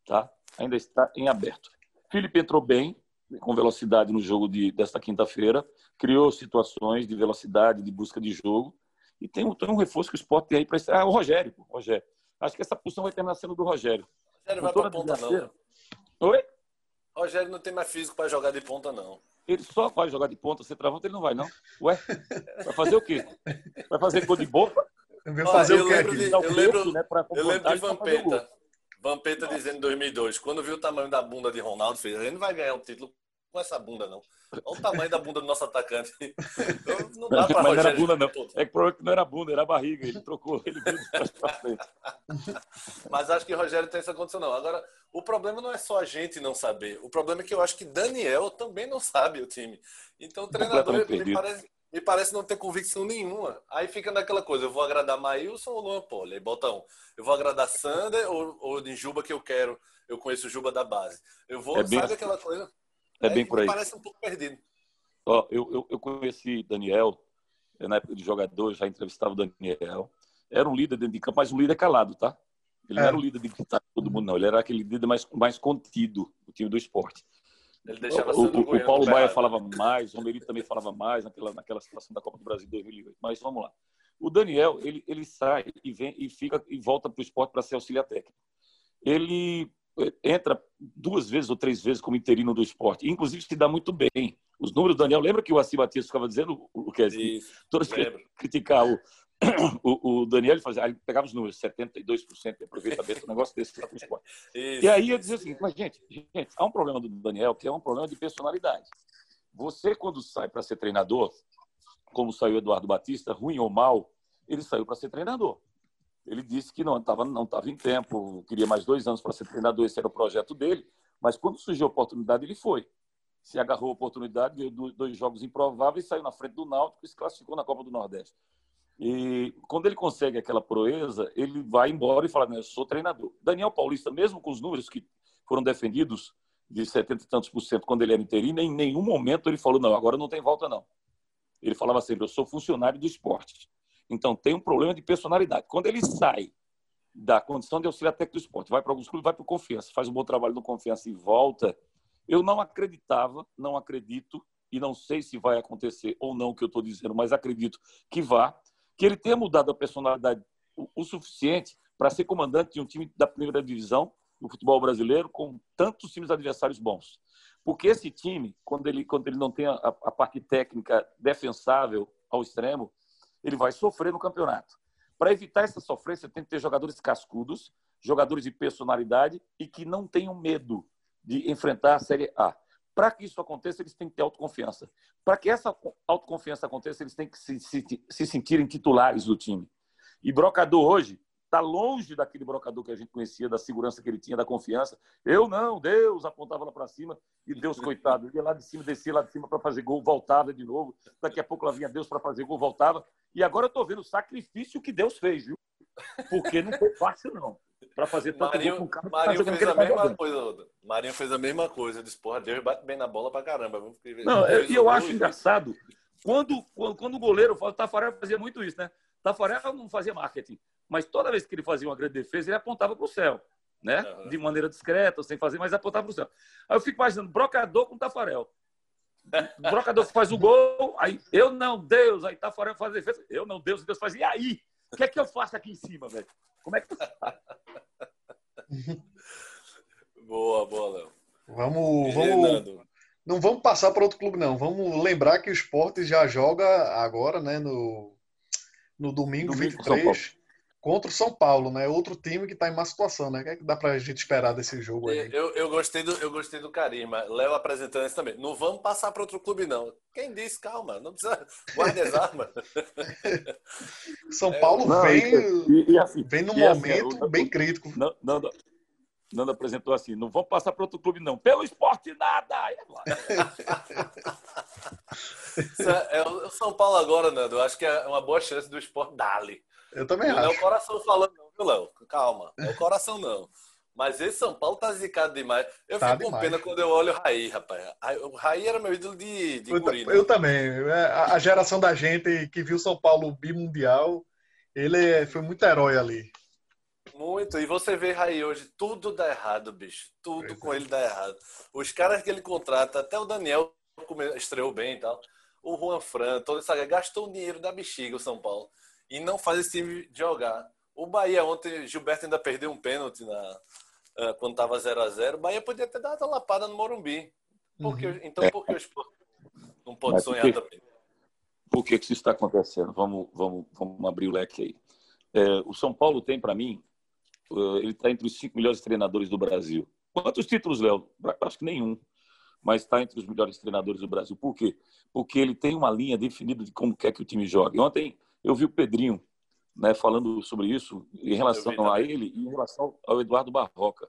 Tá? Ainda está em aberto. Felipe entrou bem, com velocidade no jogo de, desta quinta-feira, criou situações de velocidade, de busca de jogo, e tem um, tem um reforço que o Sport tem aí para Ah, o Rogério, Rogério. Acho que essa posição vai terminar sendo do Rogério. Rogério vai para ponta, não. Oi? Rogério não tem mais físico para jogar de ponta, não. Ele só vai jogar de ponta, você travou, ele não vai, não. Ué? Vai fazer o quê? Vai fazer gol de boca? Fazer o? Eu lembro de, eu lembro, né, eu lembro de Vampeta. Vampeta dizendo em 2002, quando viu o tamanho da bunda de Ronaldo, fez, ele não vai ganhar o título com essa bunda, não. Olha o tamanho da bunda do nosso atacante. Não dá pra Mas não era bunda, não. É que provavelmente não era bunda, era barriga. Ele trocou, ele veio pra frente. Mas acho que o Rogério tem essa condição, não. Agora, o problema não é só a gente não saber. O problema é que eu acho que Daniel também não sabe o time. Então o treinador me parece, me parece não ter convicção nenhuma. Aí fica naquela coisa, eu vou agradar Maílson ou Luan Poli? Aí bota um. Eu vou agradar Sander ou, ou de Juba que eu quero. Eu conheço o Juba da base. Eu vou, é sabe assim. aquela coisa? É, bem por aí. Parece um pouco perdido. Ó, eu, eu, eu conheci Daniel, na época de jogador, já entrevistava o Daniel. Era um líder dentro de campo, mas um líder calado, tá? Ele é. não era o líder de gritar todo mundo, não. Ele era aquele líder mais, mais contido do time do esporte. Ele deixava o, o, o Paulo Baia falava mais, o Romerito também falava mais naquela, naquela situação da Copa do Brasil 2008. Mas vamos lá. O Daniel, ele, ele sai e vem e fica e volta para o esporte para ser auxiliar técnico. Ele entra duas vezes ou três vezes como interino do esporte. Inclusive, se dá muito bem. Os números do Daniel, lembra que o Assi Batista ficava dizendo, o que todos criticar o, o, o, Daniel, ele, fazia, ele pegava os números, 72% de aproveitamento, um negócio desse. E aí eu dizia assim, mas gente, gente, há um problema do Daniel que é um problema de personalidade. Você, quando sai para ser treinador, como saiu Eduardo Batista, ruim ou mal, ele saiu para ser treinador. Ele disse que não estava não tava em tempo, queria mais dois anos para ser treinador, esse era o projeto dele. Mas quando surgiu a oportunidade, ele foi. Se agarrou a oportunidade, ganhou dois jogos improváveis, saiu na frente do Náutico e se classificou na Copa do Nordeste. E quando ele consegue aquela proeza, ele vai embora e fala: Eu sou treinador. Daniel Paulista, mesmo com os números que foram defendidos de 70 e tantos por cento quando ele era interino, em nenhum momento ele falou: Não, agora não tem volta, não. Ele falava sempre: Eu sou funcionário do esporte. Então, tem um problema de personalidade. Quando ele sai da condição de auxiliar técnico do esporte, vai para alguns clubes, vai para o Confiança, faz um bom trabalho no Confiança e volta, eu não acreditava, não acredito, e não sei se vai acontecer ou não o que eu estou dizendo, mas acredito que vá, que ele tenha mudado a personalidade o, suficiente para ser comandante de um time da primeira divisão do futebol brasileiro com tantos times adversários bons. Porque esse time, quando ele, quando ele não tem a, a parte técnica defensável ao extremo, ele vai sofrer no campeonato. Para evitar essa sofrência, tem que ter jogadores cascudos, jogadores de personalidade e que não tenham medo de enfrentar a Série A. Para que isso aconteça, eles têm que ter autoconfiança. Para que essa autoconfiança aconteça, eles têm que se, se, se sentirem titulares do time. E Brocador hoje está longe daquele brocador que a gente conhecia, da segurança que ele tinha, da confiança. Eu não, Deus apontava lá para cima e Deus, coitado, ia lá de cima, descia lá de cima para fazer gol, voltava de novo. Daqui a pouco lá vinha Deus para fazer gol, voltava. E agora eu estou vendo o sacrifício que Deus fez, viu? Porque não foi fácil, não. Para fazer tanto Marinho, gol com o cara. Marinho fez a mesma coisa, Marinho fez a mesma coisa. Disse, porra, Deus bate bem na bola para caramba. Não, e eu, eu acho engraçado. Quando, quando, quando o goleiro, o Tafarel fazia muito isso, né? Tafarel não fazia marketing mas toda vez que ele fazia uma grande defesa, ele apontava para o céu, né? Uhum. De maneira discreta, sem fazer, mas apontava para o céu. Aí eu fico imaginando, brocador com Tafarel. O brocador faz o gol, aí eu não, Deus, aí Tafarel faz a defesa, eu não, Deus, Deus faz. E aí? O que é que eu faço aqui em cima, velho? Como é que Boa, boa, Léo. Vamos, vamos, não vamos passar para outro clube, não. Vamos lembrar que o esporte já joga agora, né, no, no domingo, domingo 23 contra o São Paulo, né? Outro time que está em má situação, né? O que, é que dá para a gente esperar desse jogo aí? Eu, eu, gostei, do, eu gostei do carisma. Léo apresentando isso também. Não vamos passar para outro clube, não. Quem disse? Calma, não precisa. Guarde as armas. São Paulo é, vem, e, e assim, vem num momento assim, bem crítico. Não, não, não. Nando apresentou assim: não vamos passar para outro clube, não. Pelo esporte, nada! É, é, o São Paulo agora, Nando, eu acho que é uma boa chance do esporte dali. Eu também não acho. Não é o coração falando, não, viu, Léo? Calma. Não é o coração, não. Mas esse São Paulo tá zicado demais. Eu tá fico demais. com pena quando eu olho o Raí, rapaz. O Raí era meu ídolo de, de eu, guri, né? eu também. É, a geração da gente que viu São Paulo bimundial, ele foi muito herói ali. Muito. E você vê Raí hoje, tudo dá errado, bicho. Tudo pois com é. ele dá errado. Os caras que ele contrata, até o Daniel estreou bem e tal. O Juan Fran, toda essa gastou o dinheiro da bexiga, o São Paulo. E não faz esse time jogar. O Bahia ontem, Gilberto ainda perdeu um pênalti na, uh, quando estava 0 a 0 O Bahia podia ter dado uma lapada no Morumbi. Porque, uhum. Então, por que o esporte não pode Mas sonhar também? Por que, que isso está acontecendo? Vamos, vamos, vamos abrir o leque aí. É, o São Paulo tem, para mim, uh, ele está entre os cinco melhores treinadores do Brasil. Quantos títulos, Léo? Acho que nenhum. Mas está entre os melhores treinadores do Brasil. Por quê? Porque ele tem uma linha definida de como quer que o time jogue. Ontem eu vi o Pedrinho né, falando sobre isso em relação a ele e em relação ao Eduardo Barroca.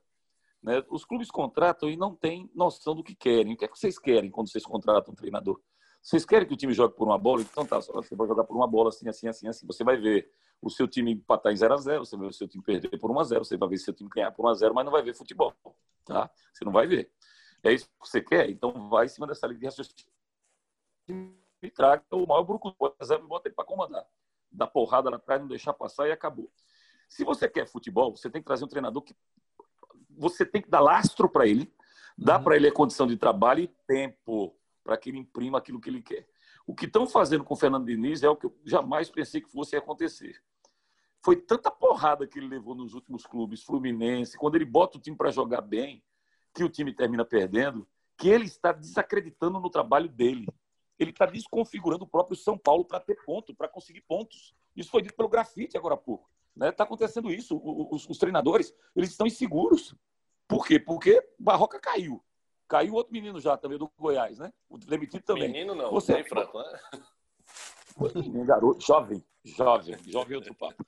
Né? Os clubes contratam e não têm noção do que querem. O que é que vocês querem quando vocês contratam um treinador? Vocês querem que o time jogue por uma bola? Então tá, você vai jogar por uma bola assim, assim, assim, assim. Você vai ver o seu time empatar em 0 a 0 você vai ver o seu time perder por 1 a 0 você vai ver o seu time ganhar por 1 a 0 mas não vai ver futebol. Tá? Você não vai ver. É isso que você quer? Então vai em cima dessa linha de raciocínio e traga o maior brucutu, e bota ele para comandar dar porrada lá atrás, não deixar passar e acabou. Se você quer futebol, você tem que trazer um treinador que você tem que dar lastro para ele, dar uhum. para ele a condição de trabalho e tempo para que ele imprima aquilo que ele quer. O que estão fazendo com o Fernando Diniz é o que eu jamais pensei que fosse acontecer. Foi tanta porrada que ele levou nos últimos clubes, Fluminense, quando ele bota o time para jogar bem, que o time termina perdendo, que ele está desacreditando no trabalho dele ele está desconfigurando o próprio São Paulo para ter ponto, para conseguir pontos. Isso foi dito pelo grafite agora há pouco. Está né? Tá acontecendo isso. Os, os, treinadores eles estão inseguros. Por quê? Porque Barroca caiu. Caiu outro menino já também do Goiás, né? O demitido também. Menino não, você é franco, né? Menino, garoto, jovem, jovem, jovem outro papo.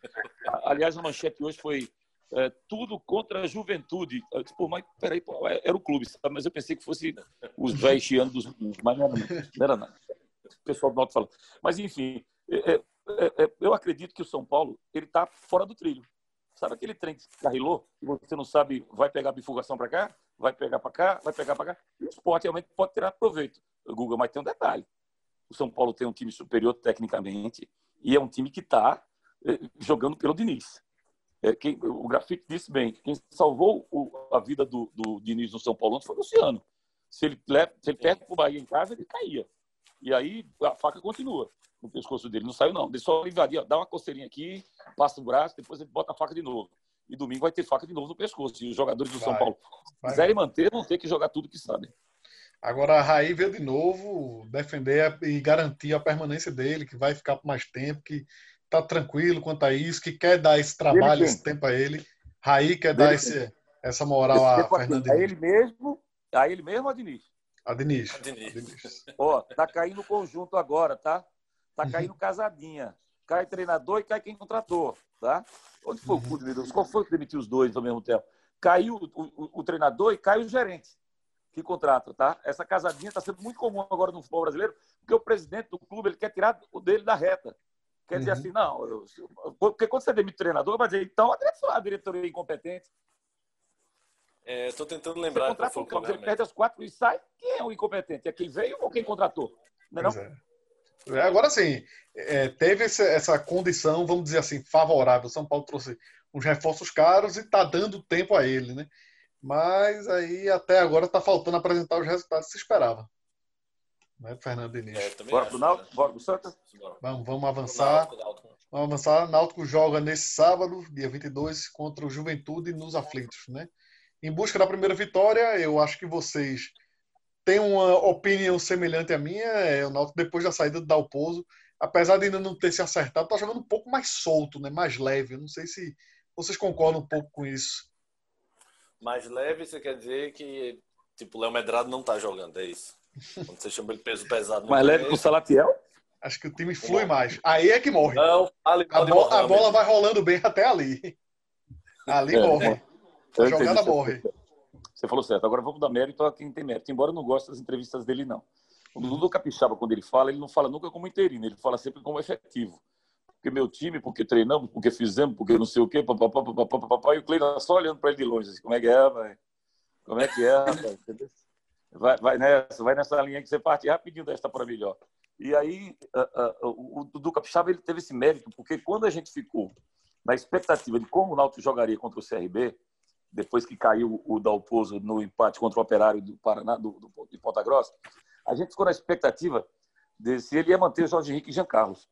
Aliás, a manchete hoje foi é, tudo contra a juventude. Eu disse, pô, mas peraí, pô, é, era o clube, sabe? mas eu pensei que fosse os velhos chiando dos mas não era, nada. O pessoal do Norte falou. Mas, enfim, é, é, é, eu acredito que o São Paulo ele está fora do trilho. Sabe aquele trem que carrilou e você não sabe, vai pegar bifurcação para cá, vai pegar para cá, vai pegar para cá? o esporte realmente pode tirar proveito. Google, mas tem um detalhe. O São Paulo tem um time superior tecnicamente e é um time que está jogando pelo Diniz. É, quem, o Grafite disse bem, quem salvou o, a vida do, do Diniz no São Paulo foi o Luciano. Se ele, se ele perde o Bahia em casa, ele caía. E aí a faca continua no pescoço dele. Não saiu, não. Ele só invadia, dá uma coceirinha aqui, passa o braço, depois ele bota a faca de novo. E domingo vai ter faca de novo no pescoço. E os jogadores do vai, São Paulo, se quiserem manter, vão ter que jogar tudo que sabem. Agora a Raí veio de novo defender e garantir a permanência dele, que vai ficar por mais tempo, que tá tranquilo quanto a isso, que quer dar esse trabalho, esse tempo a ele. Raí quer dar esse, essa moral a Fernando. A ele mesmo, a ele mesmo, a Diniz. A Diniz. A Diniz. Ó, tá caindo conjunto agora, tá? Tá uhum. caindo casadinha. Cai treinador e cai quem contratou, tá? Onde foi o uhum. clube? Qual foi que demitiu os dois ao mesmo tempo? Caiu o, o, o treinador e cai o gerente que contrata, tá? Essa casadinha está sendo muito comum agora no futebol brasileiro, porque o presidente do clube ele quer tirar o dele da reta. Quer dizer uhum. assim, não, eu, porque quando você demite o treinador, vai dizer, então a diretoria é incompetente. Estou é, tentando lembrar. Você contrata um ele perde as quatro e sai, quem é o incompetente? É quem veio ou quem contratou? Não é, não? É. é. Agora sim, é, teve essa, essa, condição, vamos dizer assim, favorável. São Paulo trouxe uns reforços caros e está dando tempo a ele, né? Mas aí até agora está faltando apresentar os resultados que se esperava né, Fernando Diniz. É, bora pro Náutico? Bora pro Santa? Vamos, vamos avançar. Vamos avançar. Náutico joga nesse sábado, dia 22, contra o Juventude nos Aflitos, né? Em busca da primeira vitória, eu acho que vocês têm uma opinião semelhante à minha. É, o Náutico, depois da saída do Dalpozo, apesar de ainda não ter se acertado, está jogando um pouco mais solto, né? mais leve. Eu não sei se vocês concordam um pouco com isso. Mais leve, você quer dizer que tipo, o Léo Medrado não está jogando, é isso? Quando você chama ele peso pesado. Mais leve que o Salatiel? Acho que o time flui mais. Aí é que morre. Não, ali, a, bo a bola vai rolando bem até ali. Ali é, morre. A jogada morre. Você falou certo. Agora vamos dar mérito a quem tem mérito. Embora eu não goste das entrevistas dele, não. O Dudu Capixaba, quando ele fala, ele não fala nunca como interino, ele fala sempre como efetivo. Porque meu time, porque treinamos, porque fizemos, porque não sei o quê, papapá, papapá, papapá, e o Cleiton só olhando para ele de longe, assim, como é que é, vai? Como é que é, rapaz? Vai, vai, nessa, vai nessa linha que você parte rapidinho desta para melhor. E aí, uh, uh, o Dudu Capixaba ele teve esse mérito, porque quando a gente ficou na expectativa de como o Náutico jogaria contra o CRB, depois que caiu o Dalpozo no empate contra o Operário do Paraná, do, do, de Ponta Grossa, a gente ficou na expectativa de se ele ia manter o Jorge Henrique e Jean Carlos.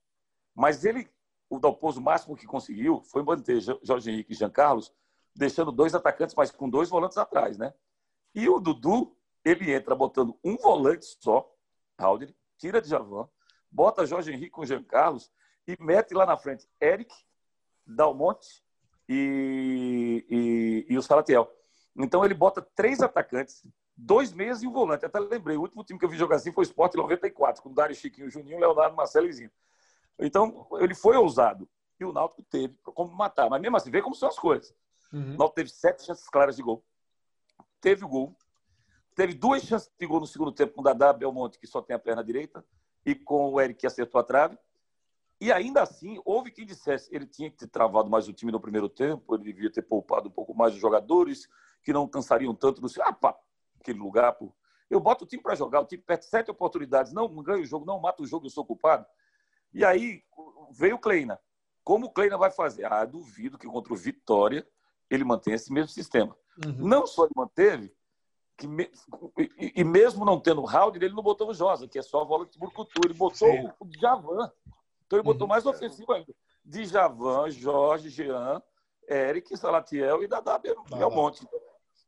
Mas ele, o Dalpozo, o máximo que conseguiu foi manter Jorge Henrique e Jean Carlos, deixando dois atacantes, mas com dois volantes atrás, né? E o Dudu, ele entra botando um volante só, Halder, tira de Javan, bota Jorge Henrique com Jean Carlos e mete lá na frente Eric, Dalmonte e, e, e o Salatiel. Então ele bota três atacantes, dois meias e um volante. Até lembrei, o último time que eu vi jogar assim foi o Sport 94, com o Dário Chiquinho, Juninho, Leonardo, Marcelo e Então, ele foi ousado. E o Náutico teve como matar. Mas mesmo assim, vê como são as coisas. Uhum. O Náutico teve sete chances claras de gol. Teve o gol. Teve duas chances de gol no segundo tempo com o Dadá Belmonte, que só tem a perna direita, e com o Eric, que acertou a trave. E ainda assim, houve quem dissesse ele tinha que ter travado mais o time no primeiro tempo, ele devia ter poupado um pouco mais os jogadores, que não cansariam tanto no ah, pá, aquele lugar. Pô. Eu boto o time para jogar, o time perde sete oportunidades, não ganha o jogo, não mata o jogo, eu sou culpado. E aí veio o Kleina. Como o Kleina vai fazer? Ah, duvido que contra o Vitória ele mantenha esse mesmo sistema. Uhum. Não só ele manteve, que me... e, mesmo não tendo o Howard, ele não botou o Josa, que é só a bola de Burcutu, ele botou Sim. o Javan. Então ele botou uhum. mais ofensivo ainda. Javan, Jorge, Jean, Eric, Salatiel e Dadá Belmonte.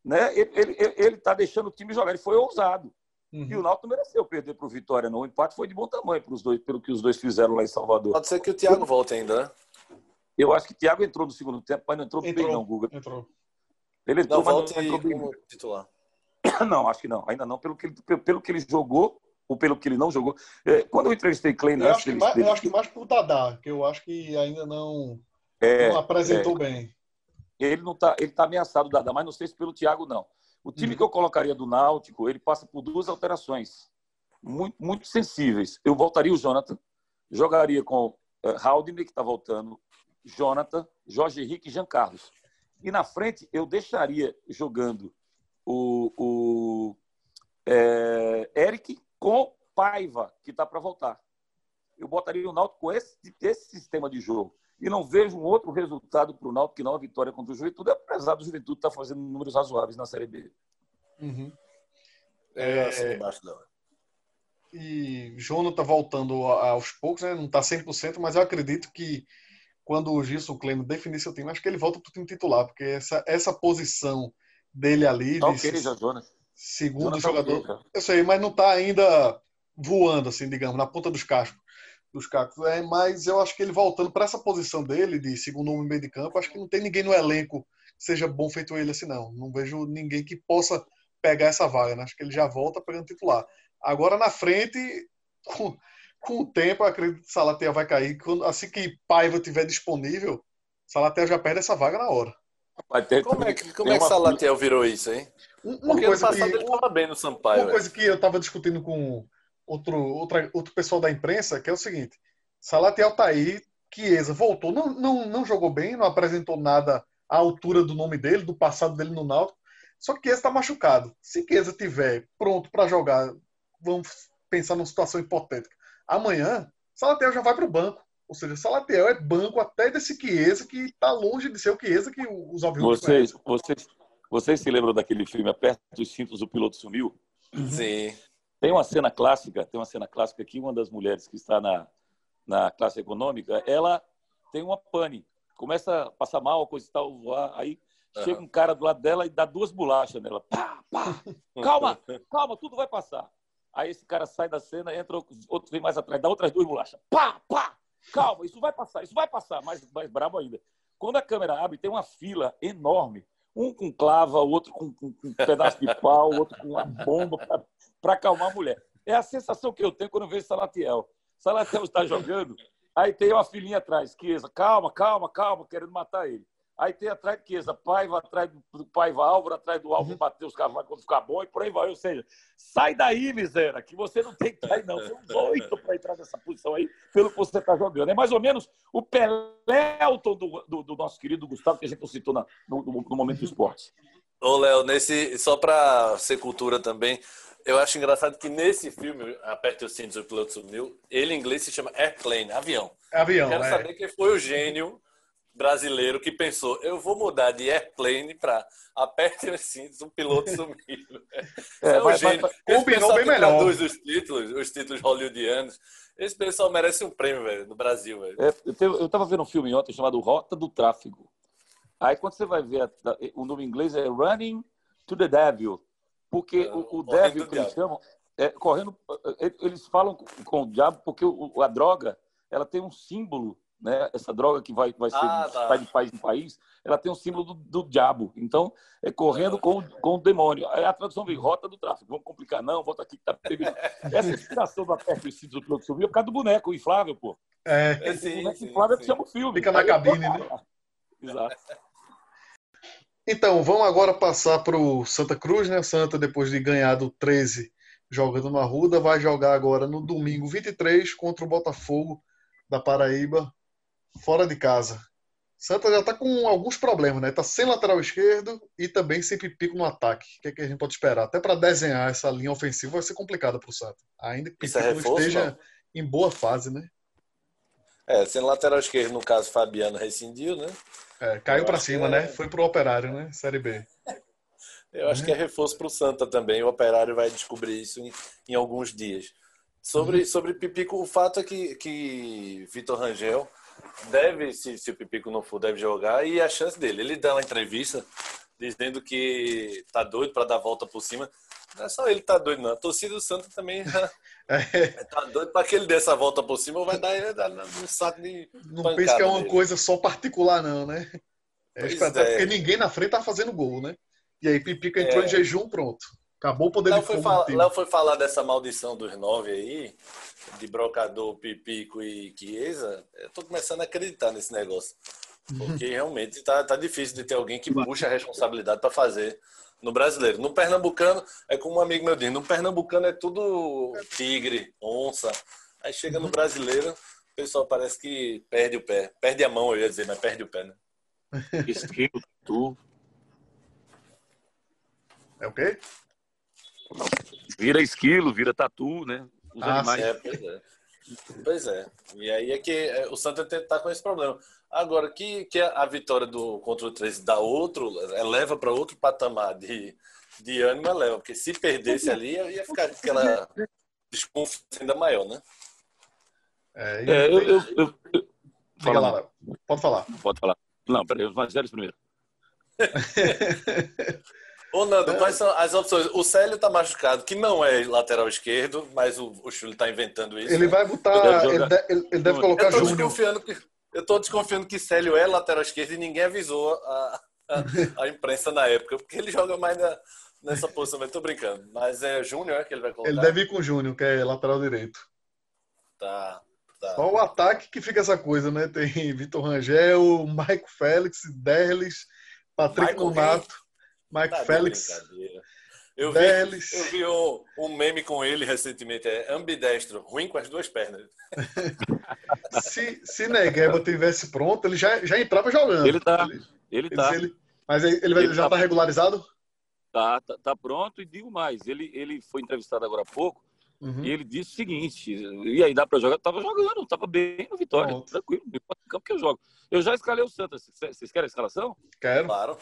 Né? Ele está deixando o time jogar. Ele foi ousado. Uhum. E o Náutico mereceu perder para o Vitória. Não. O empate foi de bom tamanho para os dois, pelo que os dois fizeram lá em Salvador. Pode ser que o Thiago eu, volte ainda, né? Eu acho que o Thiago entrou no segundo tempo, mas não entrou, entrou bem, não, Guga. Entrou. Ele entrou, não, mas não entrou bem. Como titular. Não, acho que não. Ainda não. Pelo que ele, pelo que ele jogou, ou pelo que ele não jogou. É, quando eu entrevistei Klein eu, acho que mais, eu acho que mais pro Dadá, que eu acho que ainda não, é, não apresentou é. bem. Ele não tá, ele tá ameaçado, Dadá, mas não sei se pelo Thiago, não. O time hum. que eu colocaria do Náutico, ele passa por duas alterações muito, muito sensíveis. Eu voltaria o Jonathan, jogaria com uh, Haldane, que está voltando, Jonathan, Jorge Henrique e Jean Carlos. E na frente, eu deixaria jogando o, o é, Eric com Paiva, que está para voltar. Eu botaria o Náutico com esse, esse sistema de jogo. E não vejo um outro resultado para o Náutico que não a vitória contra o Juventude, apesar do Juventude estar tá fazendo números razoáveis na Série B. Uhum. É, é, e Jonathan está voltando aos poucos, né? não está 100%, mas eu acredito que quando o Gilson Clemo definir seu time, acho que ele volta para o time titular, porque essa, essa posição dele ali. Tá ok, já, Jonas segundo jogador. eu sei, mas não está ainda voando, assim, digamos, na ponta dos cascos. Dos cacos. É, mas eu acho que ele voltando para essa posição dele, de segundo homem meio de campo, acho que não tem ninguém no elenco que seja bom feito ele assim, não. Não vejo ninguém que possa pegar essa vaga. Né? Acho que ele já volta pegando titular. Agora na frente, com, com o tempo, eu acredito que Salatea vai cair. Quando, assim que Paiva estiver disponível, Salatea já perde essa vaga na hora. Como é que, como é que Salatel virou isso, hein? Uma Porque coisa que, ele estava bem no Sampaio. Uma coisa que eu estava discutindo com outro, outra, outro pessoal da imprensa, que é o seguinte: Salatiel tá aí, Chiesa voltou, não, não, não jogou bem, não apresentou nada à altura do nome dele, do passado dele no Náutico. Só que Chiesa está machucado. Se Chiesa tiver pronto para jogar, vamos pensar numa situação hipotética. Amanhã, Salatiel já vai para o banco. Ou seja, Salatiel é banco até desse Chiesa que está longe de ser o Chiesa que os alvinhos vocês, vocês, vocês se lembram daquele filme Aperta os cintos, o piloto sumiu? Sim. Tem uma cena clássica, tem uma cena clássica que uma das mulheres que está na, na classe econômica, ela tem uma pane, começa a passar mal, coisa e tal, voar, aí uhum. chega um cara do lado dela e dá duas bolachas nela. Pá, pá, calma, calma, tudo vai passar. Aí esse cara sai da cena, entra, outro vem mais atrás, dá outras duas bolachas. Pá, pá, calma, isso vai passar, isso vai passar, mais, mais brabo ainda. Quando a câmera abre, tem uma fila enorme um com clava, outro com, com, com, um pedaço de pau, outro com uma bomba para acalmar a mulher. É a sensação que eu tenho quando eu vejo Salatiel. Salatiel está jogando, aí tem uma filhinha atrás, que calma, calma, calma, querendo matar ele. Aí tem atrás de Chiesa, Paiva, atrás do Paiva Álvaro, atrás do Álvaro Uhum. Matheus Carvalho quando ficar bom e por aí vai. Ou seja, sai daí, miséria, que você não tem que estar aí, não. Tem uns oito para entrar nessa posição aí, pelo que você está jogando. É mais ou menos o Pelelton do, do, do nosso querido Gustavo, que a gente não citou na- no, no- no momento do esporte. Ô, Léo, nesse, só pra ser cultura também, eu acho engraçado que nesse filme, Aperte os Cintos, o piloto sumiu, ele em inglês se chama Airplane, avião. É avião, Quero é. saber quem foi o gênio brasileiro que pensou, eu vou mudar de Airplane pra Aperte os Cintos, o piloto sumiu. É, É, o mas- gênio. mas- Esse combinou bem melhor. traduz os títulos, os títulos hollywoodianos, esse pessoal merece um prêmio, velho, no Brasil, velho. É, eu, te- eu tava vendo um filme ontem chamado Rota do Tráfego. Aí quando você vai ver, o nome em inglês é Running to the Devil. Porque É, o, o Devil, que eles chamam, é, correndo, é, eles falam com, com o diabo porque o- a droga ela tem um símbolo, né? Essa droga que vai, vai ser Ah, tá. vai de país em país, ela tem um símbolo do, do diabo. Então, é correndo com, o- com o demônio. Aí a tradução vem Rota do Tráfego. Vamos complicar, não, volta aqui que tá. Essa inspiração do Aperto do piloto subiu é por causa do boneco inflável, pô. É, É, O sim, boneco sim, inflável é que sim. chama o filme. Fica na Aí, cabine, pô, né? Exato. Então, vamos agora passar para o Santa Cruz, né? Santa, depois de ganhar do 13 jogando no Arruda, vai jogar agora no domingo 23 contra o Botafogo da Paraíba, fora de casa. Santa já está com alguns problemas, né? Está sem lateral esquerdo e também sem pipico no ataque. O que, é que a gente pode esperar? Até para desenhar essa linha ofensiva vai ser complicada para o Santa. Ainda que Isso é Pipico reforço, esteja não? em boa fase, né? É, sendo lateral esquerdo, no caso, Fabiano rescindiu, né? É, caiu para cima, que é- né? Foi pro Operário, né? Série B. Eu acho que é reforço para o Santa também. O Operário vai descobrir isso em, em alguns dias. Sobre, sobre Pipico, o fato é que, que Vitor Rangel deve, se, se o Pipico não for, deve jogar e a chance dele. Ele dá uma entrevista dizendo que tá doido para dar a volta por cima. Não é só ele que tá doido, não. A torcida do Santa também É, tá doido para que ele dê essa volta por cima ou vai dar dar um saco de. não pense que é uma nele. coisa só particular, não, né? É, é. porque ninguém na frente tá fazendo gol, né? E aí Pipica entrou É. em jejum, pronto. Acabou o poder Léo de foi, fogo fala-. Léo foi falar dessa maldição dos nove aí, de Brocador, Pipico e Chiesa. Eu tô começando a acreditar nesse negócio. Porque realmente tá, tá difícil de ter alguém que puxa a responsabilidade para fazer no brasileiro. No pernambucano, é como um amigo meu diz, no pernambucano é tudo tigre, onça. Aí chega no brasileiro, o pessoal parece que perde o pé. Perde a mão, eu ia dizer, mas perde o pé, né? Esquilo, tu. É o quê? Vira esquilo, vira tatu, né? Os Ah, animais. É, pois é. Pois é. E aí é que é, o Santa está com esse problema. Agora, que, que a vitória do contra o 13 dá outro, leva para outro patamar de, de ânimo, leva. Porque se perdesse ali, ia ficar aquela desconfiança ainda maior, né? É, e- É, eu, eu, eu- eu- Fala, lá, Léo. Pode falar. Pode falar. Não, peraí, os mais velhos primeiro. Ô, Nando, quais são as opções? O Célio tá machucado, que não é lateral esquerdo, mas o, o Chuli tá inventando isso. Ele né? vai Ele botar. deve Ele, jogar. de- ele- ele deve colocar Eu tô Júnior. desconfiando que eu tô desconfiando que Célio é lateral esquerdo e ninguém avisou a, a, a imprensa na época, porque ele joga mais na- nessa posição, mas tô brincando. Mas é Júnior que ele vai colocar. Ele deve ir com o Júnior, que é lateral direito. Tá, tá. Só o ataque que fica essa coisa, né? Tem Vitor Rangel, Maico Félix, Derlis, Patrick Nonato, Maico Tá Félix, brincadeira. Eu vi, eu vi um, um meme com ele recentemente, é ambidestro, ruim com as duas pernas. Se, se Negueba tivesse pronto, ele já, já entrava jogando. Ele tá. Ele- Ele ele- tá. ele- mas ele, ele já tá- está regularizado? Tá, tá, tá pronto e digo mais. Ele, ele foi entrevistado agora há pouco Uhum. e ele disse o seguinte: e aí dá para jogar? Tava jogando, tava bem no Vitória, Pronto. tranquilo, no campo que eu jogo. Eu já escalei o Santos. Vocês querem a escalação? Quero. Claro.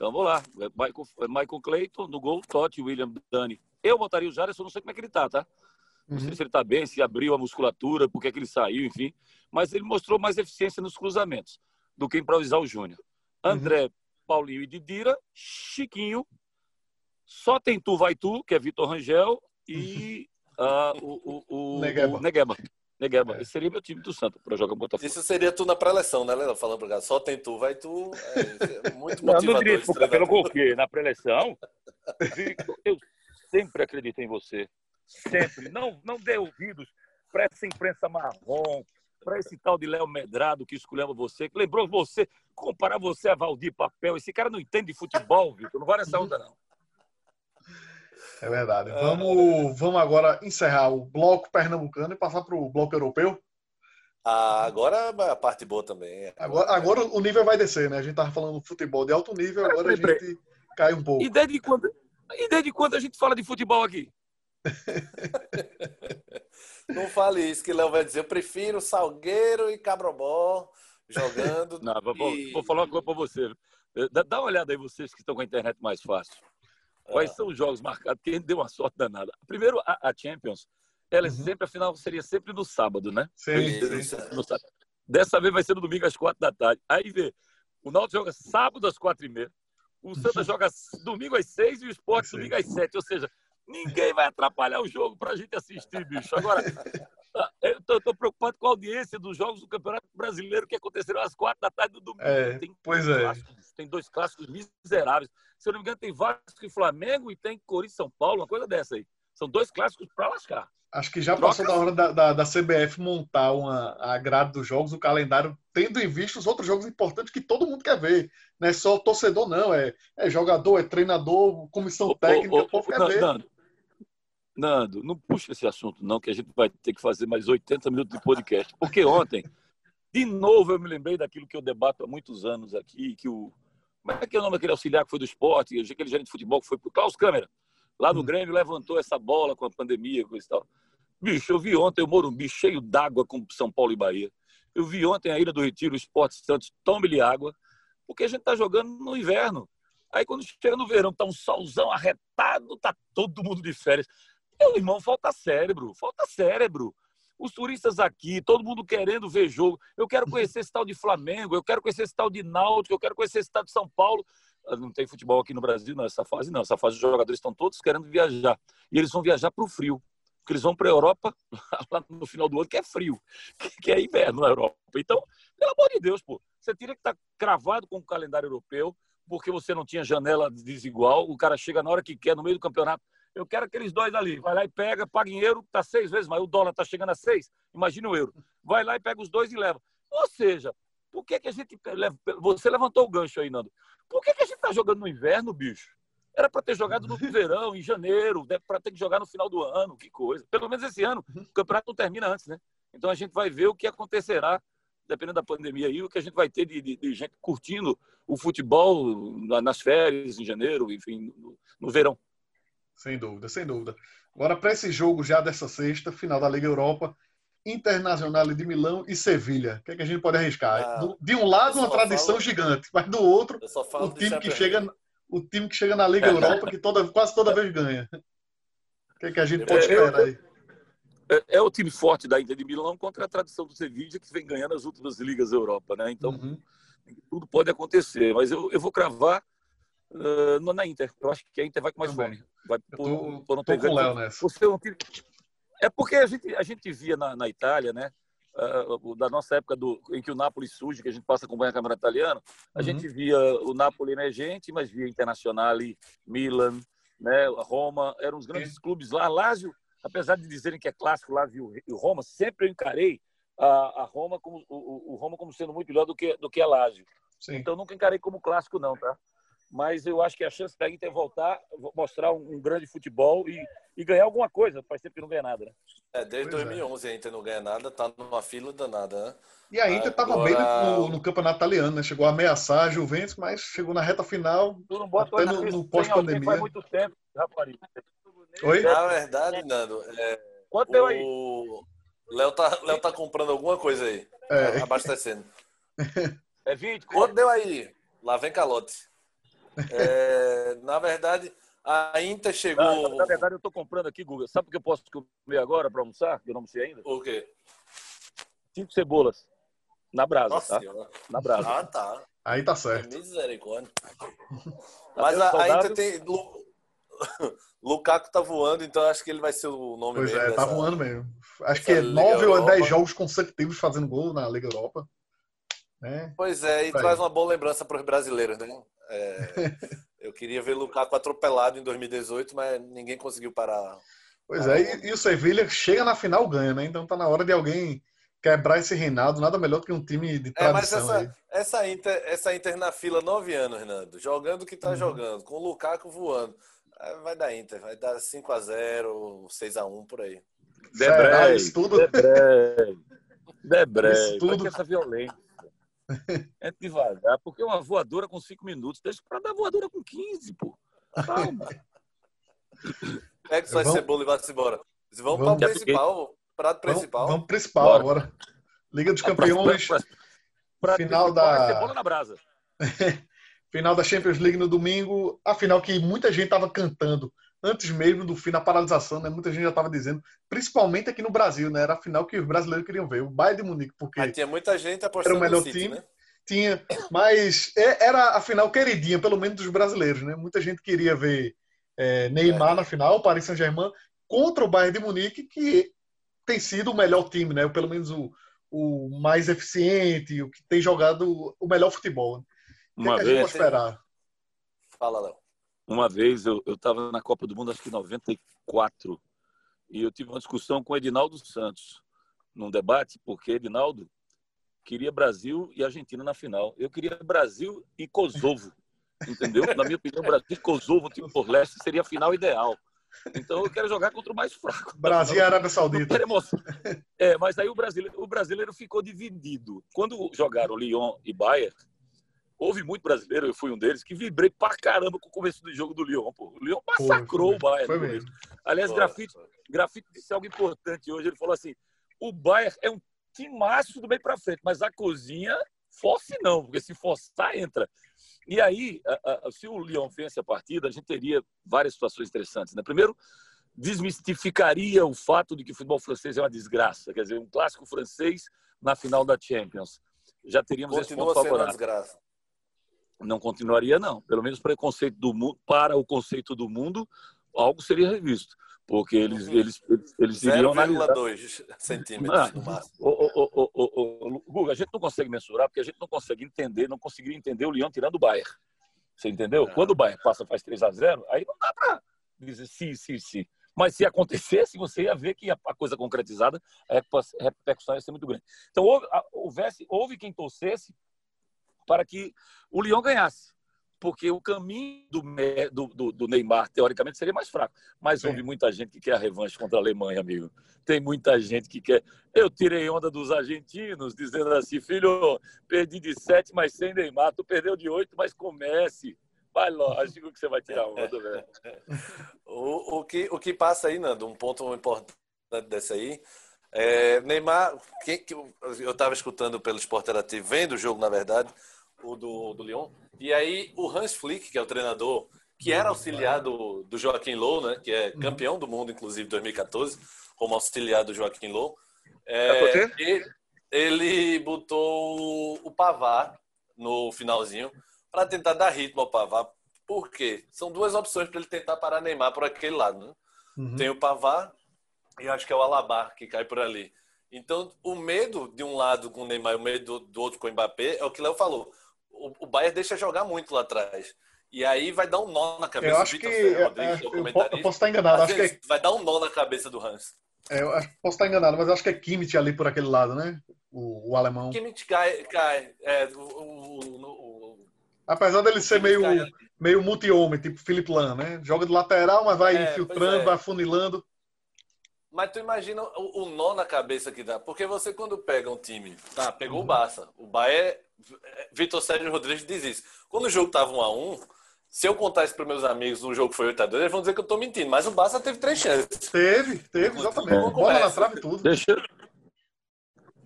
Então vamos lá. É Michael, é Michael Clayton no gol, Totti, William Dani. Eu botaria o Jairson, não sei como é que ele tá, tá? Não sei Uhum. se ele tá bem, se abriu a musculatura, por que é que ele saiu, enfim. Mas ele mostrou mais eficiência nos cruzamentos do que improvisar o Júnior. Uhum. André, Paulinho e Didira, Chiquinho, só tem tu, vai tu, que é Vitor Rangel, e ah, o, o, o, Negueba. o Negueba. Negueba. É. Esse seria meu time do Santo para jogar Botafogo. Isso seria tu na pré-eleção, né, Léo? Falando cá, só tem tu, vai tu. É, é muito motivador. não esse isso, pelo quê? Na pré-eleição, Victor, eu sempre acredito em você. Sempre. Não, não dê ouvidos para essa imprensa marrom, para esse tal de Léo Medrado que escolheu você, que lembrou você, comparar você a Valdir Papel. Esse cara não entende de futebol, Vitor. Não vai nessa onda, não. É verdade. Vamos, vamos agora encerrar o bloco pernambucano e passar para o bloco europeu. Ah, agora é a parte boa também. Agora, agora o nível vai descer, né? A gente tava falando futebol de alto nível, agora a gente cai um pouco. E desde quando, e desde quando a gente fala de futebol aqui? Não fale isso, que Léo vai dizer. Eu prefiro Salgueiro e Cabrobó jogando. Não, vou, e... vou falar uma coisa para você. Dá, dá uma olhada aí, vocês que estão com a internet mais fácil. Quais ah. são os jogos marcados? Gente deu uma sorte danada. Primeiro, a, Champions, ela é uhum. sempre, a final seria sempre no sábado, né? Sim. No sábado. Dessa vez vai ser no domingo às quatro da tarde. Aí vê, o Náutico joga sábado às quatro e meia, o Santa joga domingo às seis e o Sport domingo às sete. Ou seja, ninguém vai atrapalhar o jogo para a gente assistir, bicho. Agora, eu tô, tô, preocupado com a audiência dos jogos do Campeonato Brasileiro que aconteceram às quatro da tarde do domingo. É, tem pois é. Tem dois clássicos miseráveis. Se eu não me engano, tem Vasco e Flamengo e tem Corinthians e São Paulo, uma coisa dessa aí. São dois clássicos para lascar. Acho que já Troca... passou da hora da, da, da, CBF montar uma, a grade dos jogos, o calendário, tendo em vista os outros jogos importantes que todo mundo quer ver. Não é só torcedor, não. É, é jogador, é treinador, comissão técnica, o povo quer não, ver. Nando, Nando, não puxa esse assunto, não, que a gente vai ter que fazer mais 80 minutos de podcast. Porque ontem, de novo, eu me lembrei daquilo que eu debato há muitos anos aqui, que o. Como é que é o nome daquele auxiliar que foi do esporte, aquele gerente de futebol que foi pro Klaus Câmara lá no hum. Grêmio, levantou essa bola com a pandemia, coisa e tal. Bicho, eu vi ontem o Morumbi cheio d'água com São Paulo e Bahia. Eu vi ontem a Ilha do Retiro, o Esporte Santos, tome-lhe água, porque a gente está jogando no inverno. Aí quando chega no verão, tá um solzão arretado, tá todo mundo de férias. Meu irmão, falta cérebro, falta cérebro. Os turistas aqui, todo mundo querendo ver jogo. Eu quero conhecer esse tal de Flamengo, eu quero conhecer esse tal de Náutico, eu quero conhecer esse tal de São Paulo. Ah, não tem futebol aqui no Brasil nessa fase, não. Essa fase os jogadores estão todos querendo viajar. E eles vão viajar para o frio. Porque eles vão para a Europa lá no final do ano, que é frio, que é inverno na Europa. Então, pelo amor de Deus, pô, você teria que estar tá cravado com o calendário europeu, porque você não tinha janela desigual. O cara chega na hora que quer, no meio do campeonato. Eu quero aqueles dois ali. Vai lá e pega, paga em euro, está seis vezes mais. O dólar está chegando a seis. Imagina o euro. Vai lá e pega os dois e leva. Ou seja, por que, que a gente. Você levantou o gancho aí, Nando. Por que, que a gente está jogando no inverno, bicho? Era para ter jogado no verão, em janeiro, para ter que jogar no final do ano, que coisa. Pelo menos esse ano, o campeonato não termina antes, né? Então a gente vai ver o que acontecerá, dependendo da pandemia aí, o que a gente vai ter de, de, de gente curtindo o futebol nas férias, em janeiro, enfim, no, no verão. Sem dúvida, sem dúvida. Agora, para esse jogo já dessa sexta, final da Liga Europa, Internacional de Milão e Sevilha. O que, é que a gente pode arriscar? Ah, de um lado, uma tradição falo... gigante, mas do outro, o time que chega o time que chega na Liga Europa, que toda, quase toda vez ganha. O que, é que a gente pode esperar aí? É, é, o time forte da Inter de Milão contra a tradição do Sevilla, que vem ganhando as últimas ligas da Europa, né? Então, uhum. tudo pode acontecer. Mas eu, eu vou cravar uh, na Inter. Eu acho que a Inter vai com mais Também. fome. Vai por, tô, por não ter com o Léo nessa. É porque a gente, a gente via na, na Itália, né? uh, da nossa época do, em que o Napoli surge, que a gente passa a acompanhar a Câmara Italiana, a uhum. gente via o Napoli emergente, mas via Internacional, Milan, né, Roma, eram os grandes Sim. clubes lá. Lazio, apesar de dizerem que é clássico Lazio e Roma, sempre eu encarei a, a Roma como o, o, Roma como sendo muito melhor do que do que a Lazio. Sim. Então nunca encarei como clássico não, tá? Mas eu acho que a chance da Inter voltar, mostrar um, um grande futebol e, e, ganhar alguma coisa, faz tempo que não ganha nada, né? É, desde pois 2011 é. a Inter não ganha nada, tá numa fila danada, né? E a Inter estava Agora... bem no, no, campeonato italiano, né? Chegou a ameaçar a Juventus, mas chegou na reta final, até no, no pós-pandemia. Faz muito tempo, rapaz. Oi? Na verdade, Nando, é, Quanto deu aí? O Léo tá, Léo tá comprando alguma coisa aí, é. abastecendo. É 20? Quanto deu aí? Lá vem calote. É, na verdade, a Inter chegou. Na, na verdade, eu estou comprando aqui, Google. Sabe o que eu posso comer agora para almoçar? Que eu não sei ainda? O quê? Cinco cebolas. Na brasa, Nossa, tá? Na brasa. Ah, tá. Aí tá certo. Misericórdia. Mas a, a Inter tem. Lukaku tá voando, então acho que ele vai ser o nome pois mesmo. Pois é, tá voando mesmo. Acho que é nove ou dez jogos consecutivos fazendo gol na Liga Europa. É. Pois é, e traz uma boa lembrança para os brasileiros, né? É, eu queria ver Lukaku atropelado em 2018, mas ninguém conseguiu parar. Pois é, e, e, o Sevilha chega na final ganha, né? Então tá na hora de alguém quebrar esse reinado, nada melhor do que um time de tradição. É, mas essa, essa, Inter, essa Inter na fila nove anos, Renato, jogando o que tá uhum. jogando, com o Lukaku voando. Vai dar Inter, vai dar 5x0, 6x1 por aí. Debré, isso tudo. Debré. Tudo. essa violência. É devagar, porque uma voadora com 5 minutos, deixa para dar voadora com 15, pô. Calma. É que só vamos... cebola e vai-se embora. Vamos, vamos para o principal, prato principal. Vamos, vamos principal Bora. agora. Liga dos Campeões. Pra, pra, pra, final da. Cebola na brasa. final da Champions League no domingo. A final que muita gente estava cantando antes mesmo do fim da paralisação, né? Muita gente já estava dizendo, principalmente aqui no Brasil, né? Era a final que os brasileiros queriam ver, o Bayern de Munique, porque Aí tinha muita gente apostando era o melhor City, time. Né? Tinha, mas é, era a final queridinha, pelo menos dos brasileiros, né? Muita gente queria ver é, Neymar é. na final, Paris Saint-Germain contra o Bayern de Munique, que tem sido o melhor time, né? Pelo menos o, o mais eficiente, o que tem jogado o melhor futebol. Né? Uma que vez. pode esperar? Fala, Léo. Uma vez eu estava na Copa do Mundo, acho que em 94, e eu tive uma discussão com o Edinaldo Santos, num debate, porque Edinaldo queria Brasil e Argentina na final. Eu queria Brasil e Kosovo, entendeu? Na minha opinião, Brasil e Kosovo, tipo por leste, seria a final ideal. Então eu quero jogar contra o mais fraco. Brasil e Arábia Saudita. É, mas aí o brasileiro, o brasileiro ficou dividido. Quando jogaram Lyon e Bayern, houve muito brasileiro, eu fui um deles, que vibrei pra caramba com o começo do jogo do Lyon. Pô. O Lyon massacrou foi, o Bayern. Foi mesmo. Aliás, Grafite, Grafite disse algo importante hoje. Ele falou assim: o Bayern é um timaço do meio para frente, mas a cozinha, force não, porque se forçar, entra. E aí, a, a, se o Lyon vence a partida, a gente teria várias situações interessantes. Né? Primeiro, desmistificaria o fato de que o futebol francês é uma desgraça. Quer dizer, um clássico francês na final da Champions. Já teríamos Continua esse ponto favorável. desgraça não continuaria, não. Pelo menos para o conceito do mundo, para o conceito do mundo, algo seria revisto. Porque eles, uhum. eles, eles, iriam analisar... 0,2 centímetros ah, no máximo. O, o, o, a gente não consegue mensurar porque a gente não consegue entender, não conseguiria entender o Lyon tirando o Bayern. Você entendeu? É. Quando o Bayern passa faz 3 a 0 aí não dá para dizer sim, sim, sim. Mas se acontecesse, você ia ver que a, coisa concretizada, a repercussão ia ser muito grande. Então, houve, houvesse, houve quem torcesse para que o Lyon ganhasse. Porque o caminho do, do, do Neymar, teoricamente, seria mais fraco. Mas houve muita gente que quer a revanche contra a Alemanha, amigo. Tem muita gente que quer. Eu tirei onda dos argentinos, dizendo assim: filho, perdi de sete, mas sem Neymar. Tu perdeu de oito, mas comece. Vai lógico que você vai tirar onda, velho. o, o, que, o que passa aí, Nando, um ponto importante desse aí, é, Neymar, que, que eu estava escutando pelo Esporte Interativo, vendo o jogo, na verdade, o do, do Lyon. E aí o Hans Flick, que é o treinador, que era auxiliar do, do Joaquim Low, né, que é campeão do mundo, inclusive, em 2014, como auxiliar do Joaquim Low, é, ele, ele botou o Pavar no finalzinho para tentar dar ritmo ao Pavar. Por quê? São duas opções para ele tentar parar Neymar por aquele lado. Né? Uhum. Tem o Pavar e acho que é o Alabar que cai por ali. Então, o medo de um lado com o Neymar e o medo do outro com o Mbappé é o que o Léo falou o, o Bayern deixa jogar muito lá atrás. E aí vai dar um nó na cabeça eu acho do Vitor que, Rodrigues, é, eu, posso estar enganado. Acho que é... Vai dar um nó na cabeça do Hans. É, eu posso estar enganado, mas acho que é Kimmich ali por aquele lado, né? O, o alemão. Kimmich cai. cai é, o, o, Apesar dele ser meio, meio multi-homem, tipo Felipe Lan, né? Joga de lateral, mas vai é, infiltrando, é. vai funilando. Mas tu imagina o, o, nó na cabeça que dá. Porque você, quando pega um time, tá, pegou uhum. o Barça. O Bayern Vitor Sérgio Rodrigues diz isso. Quando o jogo estava 1 a 1 se eu contar isso para meus amigos no jogo foi 8 a 2 eles vão dizer que eu estou mentindo. Mas o Barça teve três chances. Teve, teve, exatamente. Bola na trave tudo. Deixa,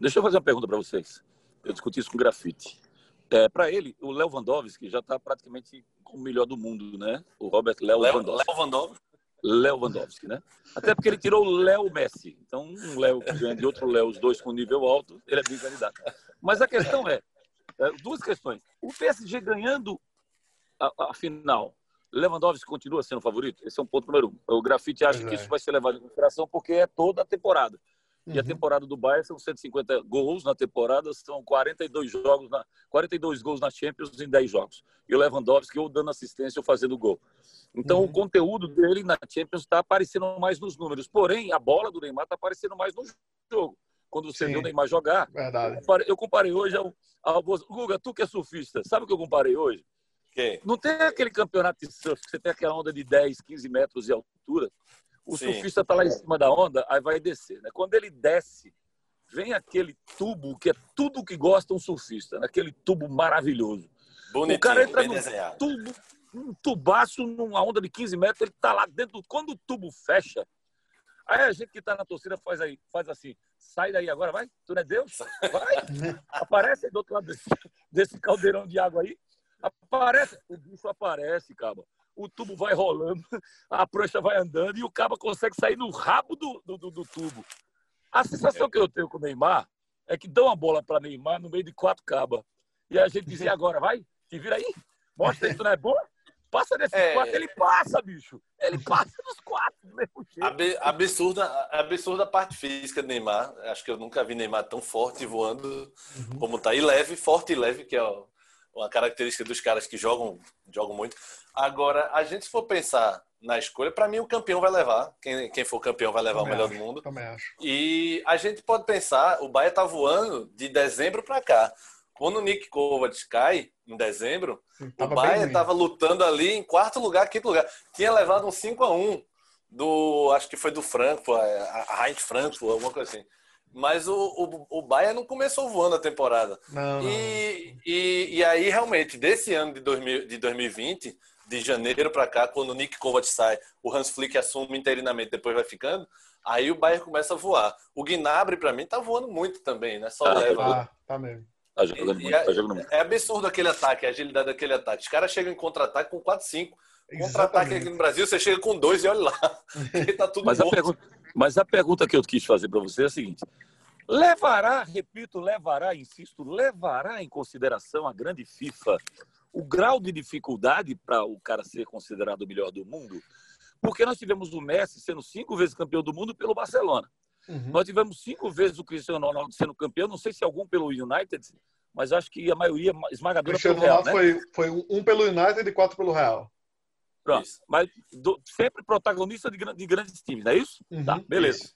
deixa eu fazer uma pergunta para vocês. Eu discuti isso com o Grafite. É, para ele, o Léo Vandowski já está praticamente com o melhor do mundo, né? O Robert Léo Vandowski. Léo Vandowski. Léo Vandowski, né? Até porque ele tirou o Léo Messi. Então, um Léo que ganha de outro Léo, os dois com nível alto, ele é bem candidato. Mas a questão é, duas questões. O PSG ganhando a, a, final, Lewandowski continua sendo favorito? Esse é um ponto número um. O Grafite acha é. que isso vai ser levado em consideração porque é toda a temporada. E a uhum. temporada do Bayern são 150 gols na temporada, são 42 jogos na 42 gols na Champions em 10 jogos. E o Lewandowski ou dando assistência ou fazendo gol. Então uhum. o conteúdo dele na Champions está aparecendo mais nos números. Porém, a bola do Neymar está aparecendo mais no jogo quando você Sim. viu o Neymar jogar. Verdade. Eu comparei, eu comparei hoje ao, ao. Guga, tu que é surfista, sabe o que eu comparei hoje? Quem? Não tem aquele campeonato de surf que você tem aquela onda de 10, 15 metros de altura. O Sim. surfista está lá em cima da onda, aí vai descer. Né? Quando ele desce, vem aquele tubo que é tudo que gosta um surfista, né? aquele tubo maravilhoso. Bonitinho, o cara entra no desenhado. tubo, um tubaço numa onda de 15 metros, ele está lá dentro. Quando o tubo fecha, aí a gente que está na torcida faz, aí, faz assim: sai daí agora, vai, tu não é Deus? Vai, aparece aí do outro lado desse, desse caldeirão de água aí. Aparece, o bicho aparece, cara. O tubo vai rolando, a prancha vai andando e o cabo consegue sair no rabo do, do, do tubo. A sensação que eu tenho com o Neymar é que dão a bola para Neymar no meio de quatro cabas. E a gente dizia agora, vai, te vira aí, mostra aí tu não é bom. Passa desses é... quatro, ele passa, bicho. Ele passa dos quatro, do mesmo jeito. Absurda, absurda a parte física do Neymar. Acho que eu nunca vi Neymar tão forte voando uhum. como tá. E leve, forte e leve, que é uma característica dos caras que jogam, jogam muito. Agora, a gente se for pensar na escolha, para mim o campeão vai levar. Quem, quem for campeão vai levar também o melhor acho, do mundo. Também acho. E a gente pode pensar, o Bahia tá voando de dezembro para cá. Quando o Nick Kovac cai, em dezembro, o Bahia estava lutando ali em quarto lugar, quinto lugar. Tinha levado um 5 a 1 do, acho que foi do Frankfurt, a Heinz Frankfurt, alguma coisa assim. Mas o, o, o Bayern não começou voando a temporada. Não, não. E, e, e, aí, realmente, desse ano de, 2000, de 2020, de janeiro para cá, quando o Nick Kovac sai, o Hans Flick assume interinamente, depois vai ficando, aí o Bayern começa a voar. O Gnabry, para mim, tá voando muito também, né? Só ah, leva. Tá, tá mesmo. Tá jogando muito, é, tá jogando muito. É absurdo aquele ataque, a agilidade daquele ataque. Os caras chegam em contra-ataque com 4, 5. Contra-ataque aqui no Brasil, você chega com dois e olha lá. tá tudo mas, a pergunta, mas a pergunta que eu quis fazer para você é a seguinte: levará, repito, levará, insisto, levará em consideração a grande FIFA o grau de dificuldade para o cara ser considerado o melhor do mundo? Porque nós tivemos o Messi sendo cinco vezes campeão do mundo pelo Barcelona. Uhum. Nós tivemos cinco vezes o Cristiano Ronaldo sendo campeão, não sei se algum pelo United, mas acho que a maioria esmagadora Cristiano pelo Real. Ronaldo né? foi, foi um pelo United e quatro pelo Real. Pronto. Isso. Mas do, sempre protagonista de, de, grandes times, não é isso? Uhum, tá, beleza. Isso.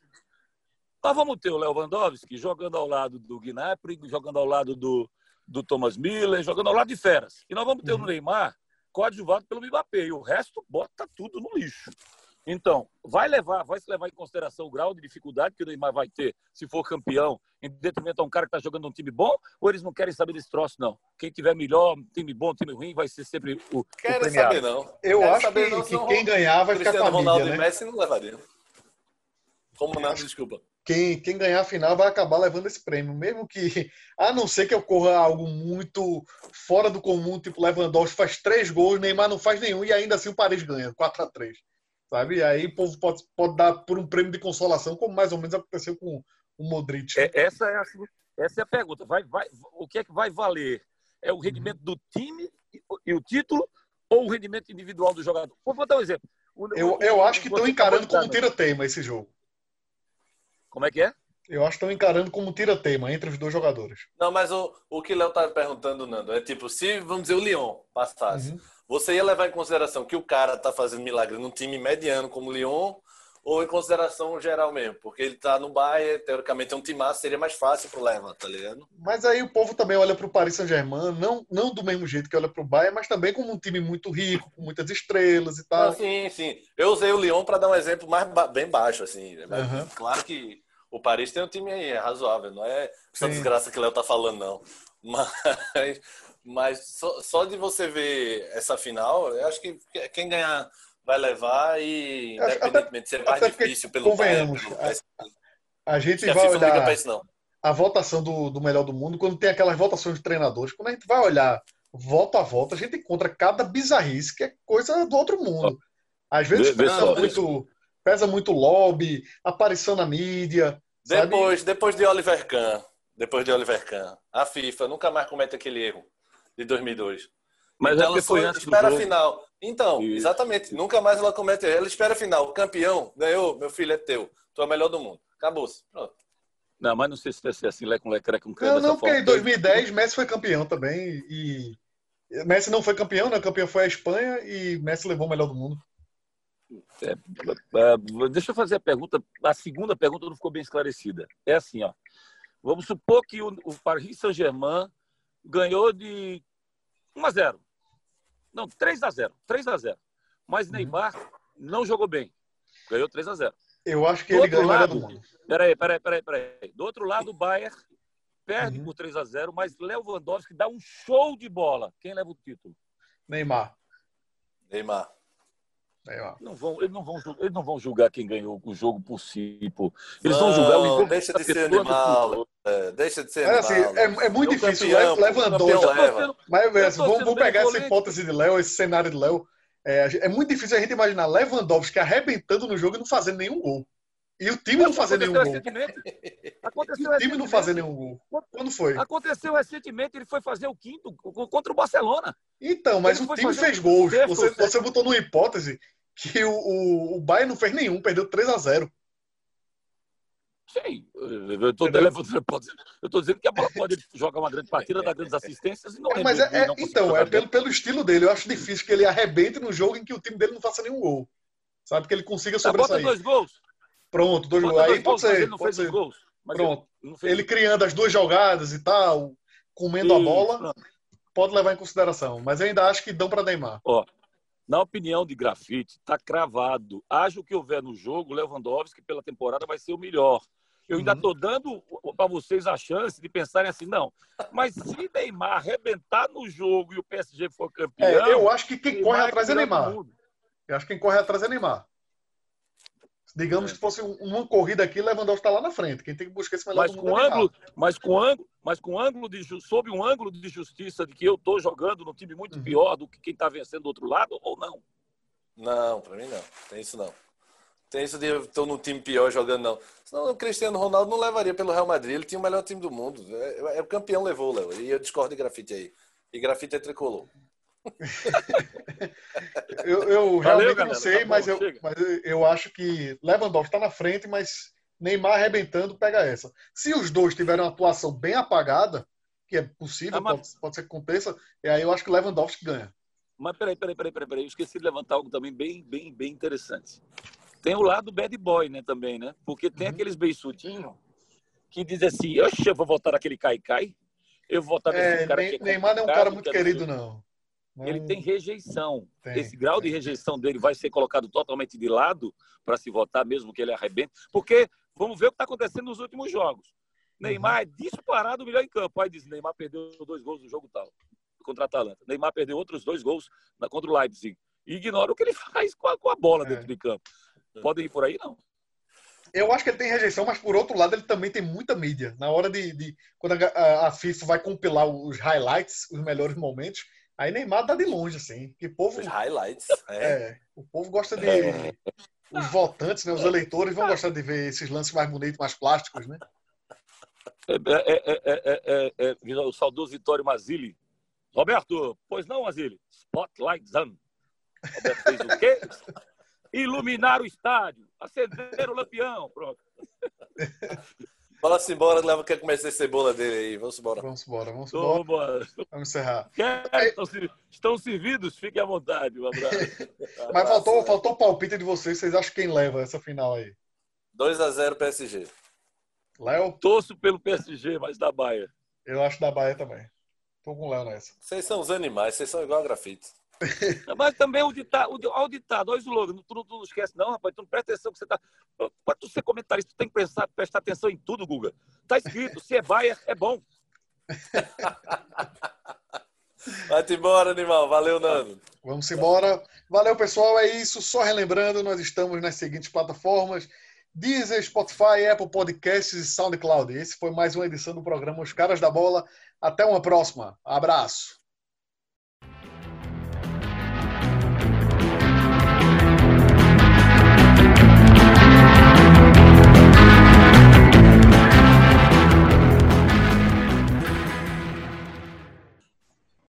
Então vamos ter o Lewandowski jogando ao lado do Gnabry, jogando ao lado do, do Thomas Miller, jogando ao lado de feras. E nós vamos ter uhum. o Neymar coadjuvado pelo Mbappé. E o resto bota tudo no lixo. Então, vai levar, vai se levar em consideração o grau de dificuldade que o Neymar vai ter se for campeão, em detrimento a um cara que está jogando um time bom, ou eles não querem saber desse troço, não? Quem tiver melhor, time bom, time ruim, vai ser sempre o. Querem saber, não. Eu Quero acho que, não, que quem ganhar vai ficar com a Ronaldo mídia, e né? Messi não levaria. Como não, desculpa. Quem, quem ganhar a final vai acabar levando esse prêmio, mesmo que, a não ser que ocorra algo muito fora do comum, tipo Lewandowski faz três gols, Neymar não faz nenhum e ainda assim o Paris ganha, 4 a 3 sabe? E aí o povo pode, pode dar por um prêmio de consolação, como mais ou menos aconteceu com o Modric. É, essa, é a, essa é a pergunta. Vai, vai, o que é que vai valer? É o rendimento do time e o título ou o rendimento individual do jogador? Vou dar um exemplo. O, eu, o, eu acho que estão encarando como tira-teima esse jogo. Como é que é? Eu acho que estão encarando como tira-teima entre os dois jogadores. Não, mas o, o que Léo tá perguntando, Nando, é tipo, se, vamos dizer, o Lyon passasse, uhum. Você ia levar em consideração que o cara tá fazendo milagre num time mediano como o Lyon ou em consideração geral mesmo? Porque ele tá no Bayern, teoricamente é um time massa, seria mais fácil pro Leva, tá ligado? Mas aí o povo também olha pro Paris Saint-Germain, não, não do mesmo jeito que olha pro Bayern, mas também como um time muito rico, com muitas estrelas e tal. Ah, sim, sim. Eu usei o Lyon para dar um exemplo mais ba bem baixo, assim. Uhum. Claro que o Paris tem um time aí, é razoável, não é essa desgraça que o Léo tá falando, não. Mas, mas só, só, de você ver essa final, eu acho que quem ganhar vai levar e, independentemente de ser mais difícil pelo convenhamos, pelo... A, a gente vai olhar isso, a votação do, do melhor do mundo quando tem aquelas votações de treinadores. Quando a gente vai olhar volta a volta, a gente encontra cada bizarrice que é coisa do outro mundo. Às vezes pesa muito, pesa muito lobby, aparição na mídia. Depois, sabe? depois de Oliver Kahn, depois de Oliver Kahn, a FIFA nunca mais comete aquele erro de 2002. Mas então, ela foi antes espera a final. Então, Isso. exatamente. Nunca mais ela comete erro. Ela espera a final. Campeão ganhou, meu filho é teu. Tu é o melhor do mundo. Acabou-se. Pronto. Não, mas não sei se vai ser assim, Lé com Lé, com Não, não, porque em 2010 Messi foi campeão também e Messi não foi campeão, né? O campeão foi a Espanha e Messi levou o melhor do mundo. É, é, deixa eu fazer a pergunta. A segunda pergunta não ficou bem esclarecida. É assim, ó. Vamos supor que o, Paris Saint-Germain ganhou de 1 a 0. Não, 3 a 0. 3 a 0. Mas uhum. Neymar não jogou bem. Ganhou 3 a 0. Eu acho que do ele ganhou lado, do mundo. Peraí, peraí, peraí, peraí. Do outro lado, o Bayern perde uhum. por 3 a 0, mas Lewandowski dá um show de bola. Quem leva o título? Neymar. Neymar. Neymar. Não vão, eles, não vão, eles não vão julgar quem ganhou o jogo por si. Pô. Eles não, vão julgar o jogo. Deixa de ser animal. É, deixa de ser é, assim, é, é, muito difícil. Campeão, Lewandowski. Leva. Mas assim, vamos, vamos pegar essa hipótese de Léo, esse cenário de Léo. É, é, muito difícil a gente imaginar Lewandowski arrebentando no jogo e não fazendo nenhum gol. E o time não fazer nenhum gol. Aconteceu e o time não fazer nenhum gol. Quando foi? Aconteceu recentemente, ele foi fazer o quinto contra o Barcelona. Então, mas ele o time fez gols. Você, você botou numa hipótese que o, o, o Bayern não fez nenhum, perdeu 3 a 0 Sim, eu estou dizendo que a bola pode jogar uma grande partida, dar grandes assistências e não é, mas é, é Então, é pelo, pelo estilo dele. Eu acho difícil que ele arrebente no jogo em que o time dele não faça nenhum gol. Sabe? Que ele consiga sobressair. Bota dois gols. Pronto, dois gols. Aí pode ser. Pode ser. Gols, Pronto. Ele, ele, criando as duas jogadas e tal, comendo Isso, a bola, pode levar em consideração. Mas ainda acho que dão para Neymar. Ó, na opinião de Grafite, está cravado. Acho que houver no jogo, Lewandowski pela temporada vai ser o melhor. Eu ainda estou uhum. dando para vocês a chance de pensarem assim, não. Mas se Neymar arrebentar no jogo e o PSG for campeão. É, eu acho que quem Neymar corre atrás é Neymar. Eu acho que quem corre atrás é Neymar. Digamos é. que fosse uma corrida aqui, Lewandowski está lá na frente. Quem tem que buscar esse melhor mas com é ângulo, mas com ângulo, mas com ângulo de sob um ângulo de justiça de que eu estou jogando num time muito uhum. pior do que quem está vencendo do outro lado ou não? Não, para mim não. Tem isso não. Tem isso de estou num time pior jogando, não. Senão o Cristiano Ronaldo não levaria pelo Real Madrid. Ele tinha o melhor time do mundo. É, é o campeão levou, Léo. E eu discordo de grafite aí. E grafite é tricolor. eu, eu Valeu, realmente galera, não sei, tá mas, eu, mas eu acho que Lewandowski está na frente, mas Neymar arrebentando pega essa. Se os dois tiverem uma atuação bem apagada, que é possível, ah, mas... pode, pode, ser que aconteça, e aí eu acho que Lewandowski ganha. Mas peraí, peraí, peraí, peraí, peraí. Eu esqueci de levantar algo também bem, bem, bem interessante. Tem o lado bad boy, né, também, né? Porque tem uhum. aqueles beiçudinhos que dizem assim, oxe, eu vou votar naquele Cai-Cai, eu vou votar nesse é, cara que é Neymar não é um cara muito querido, não. Ele tem rejeição. Tem, Esse grau tem. de rejeição dele vai ser colocado totalmente de lado para se votar, mesmo que ele arrebente. Porque vamos ver o que está acontecendo nos últimos jogos. Neymar uhum. é disparado o melhor em campo. Aí diz, Neymar perdeu dois gols no jogo tal, contra a Atalanta. Neymar perdeu outros dois gols na, contra o Leipzig. E ignora o que ele faz com a, com a bola é. dentro de campo. Podem ir por aí, não? Eu acho que ele tem rejeição, mas por outro lado ele também tem muita mídia. Na hora de, de quando a, a, FIFA vai compilar os highlights, os melhores momentos, aí Neymar dá de longe assim. Que povo os highlights. É. é. o povo gosta de é. os votantes, né, os eleitores vão gostar de ver esses lances mais bonitos, mais plásticos, né? É, é, é, é o saudoso Vitório Mazili. Roberto, pois não, Mazili? Spotlight Zan. Roberto fez o quê? iluminar o estádio, acender o lampião, pronto. Vamos embora, leva quer começar a cebola dele aí. Vamos embora. Vamos embora, vamos embora. Vamos, vamos encerrar. Quer, estão, estão, servidos? Fiquem à vontade. Um abraço. Mas faltou, faltou o palpite de vocês. Vocês acham quem leva essa final aí? 2 a 0 PSG. Léo? Torço pelo PSG, mas da Bahia. Eu acho da Bahia também. Tô com o Léo nessa. Vocês são os animais, vocês são igual a grafite. Mas também o ditado, o, ditado, olha o slogan, tu, tu, tu, não esquece, não, rapaz, tu não presta atenção que você tá. Para tu ser comentarista, tu tem que pensar, prestar atenção em tudo, Guga. Tá escrito, se é Baia, é bom. Vai-te embora, animal. Valeu, Nando. Vamos embora. Valeu, pessoal. É isso. Só relembrando, nós estamos nas seguintes plataformas: Deezer, Spotify, Apple Podcasts e SoundCloud. Esse foi mais uma edição do programa Os Caras da Bola. Até uma próxima. Abraço.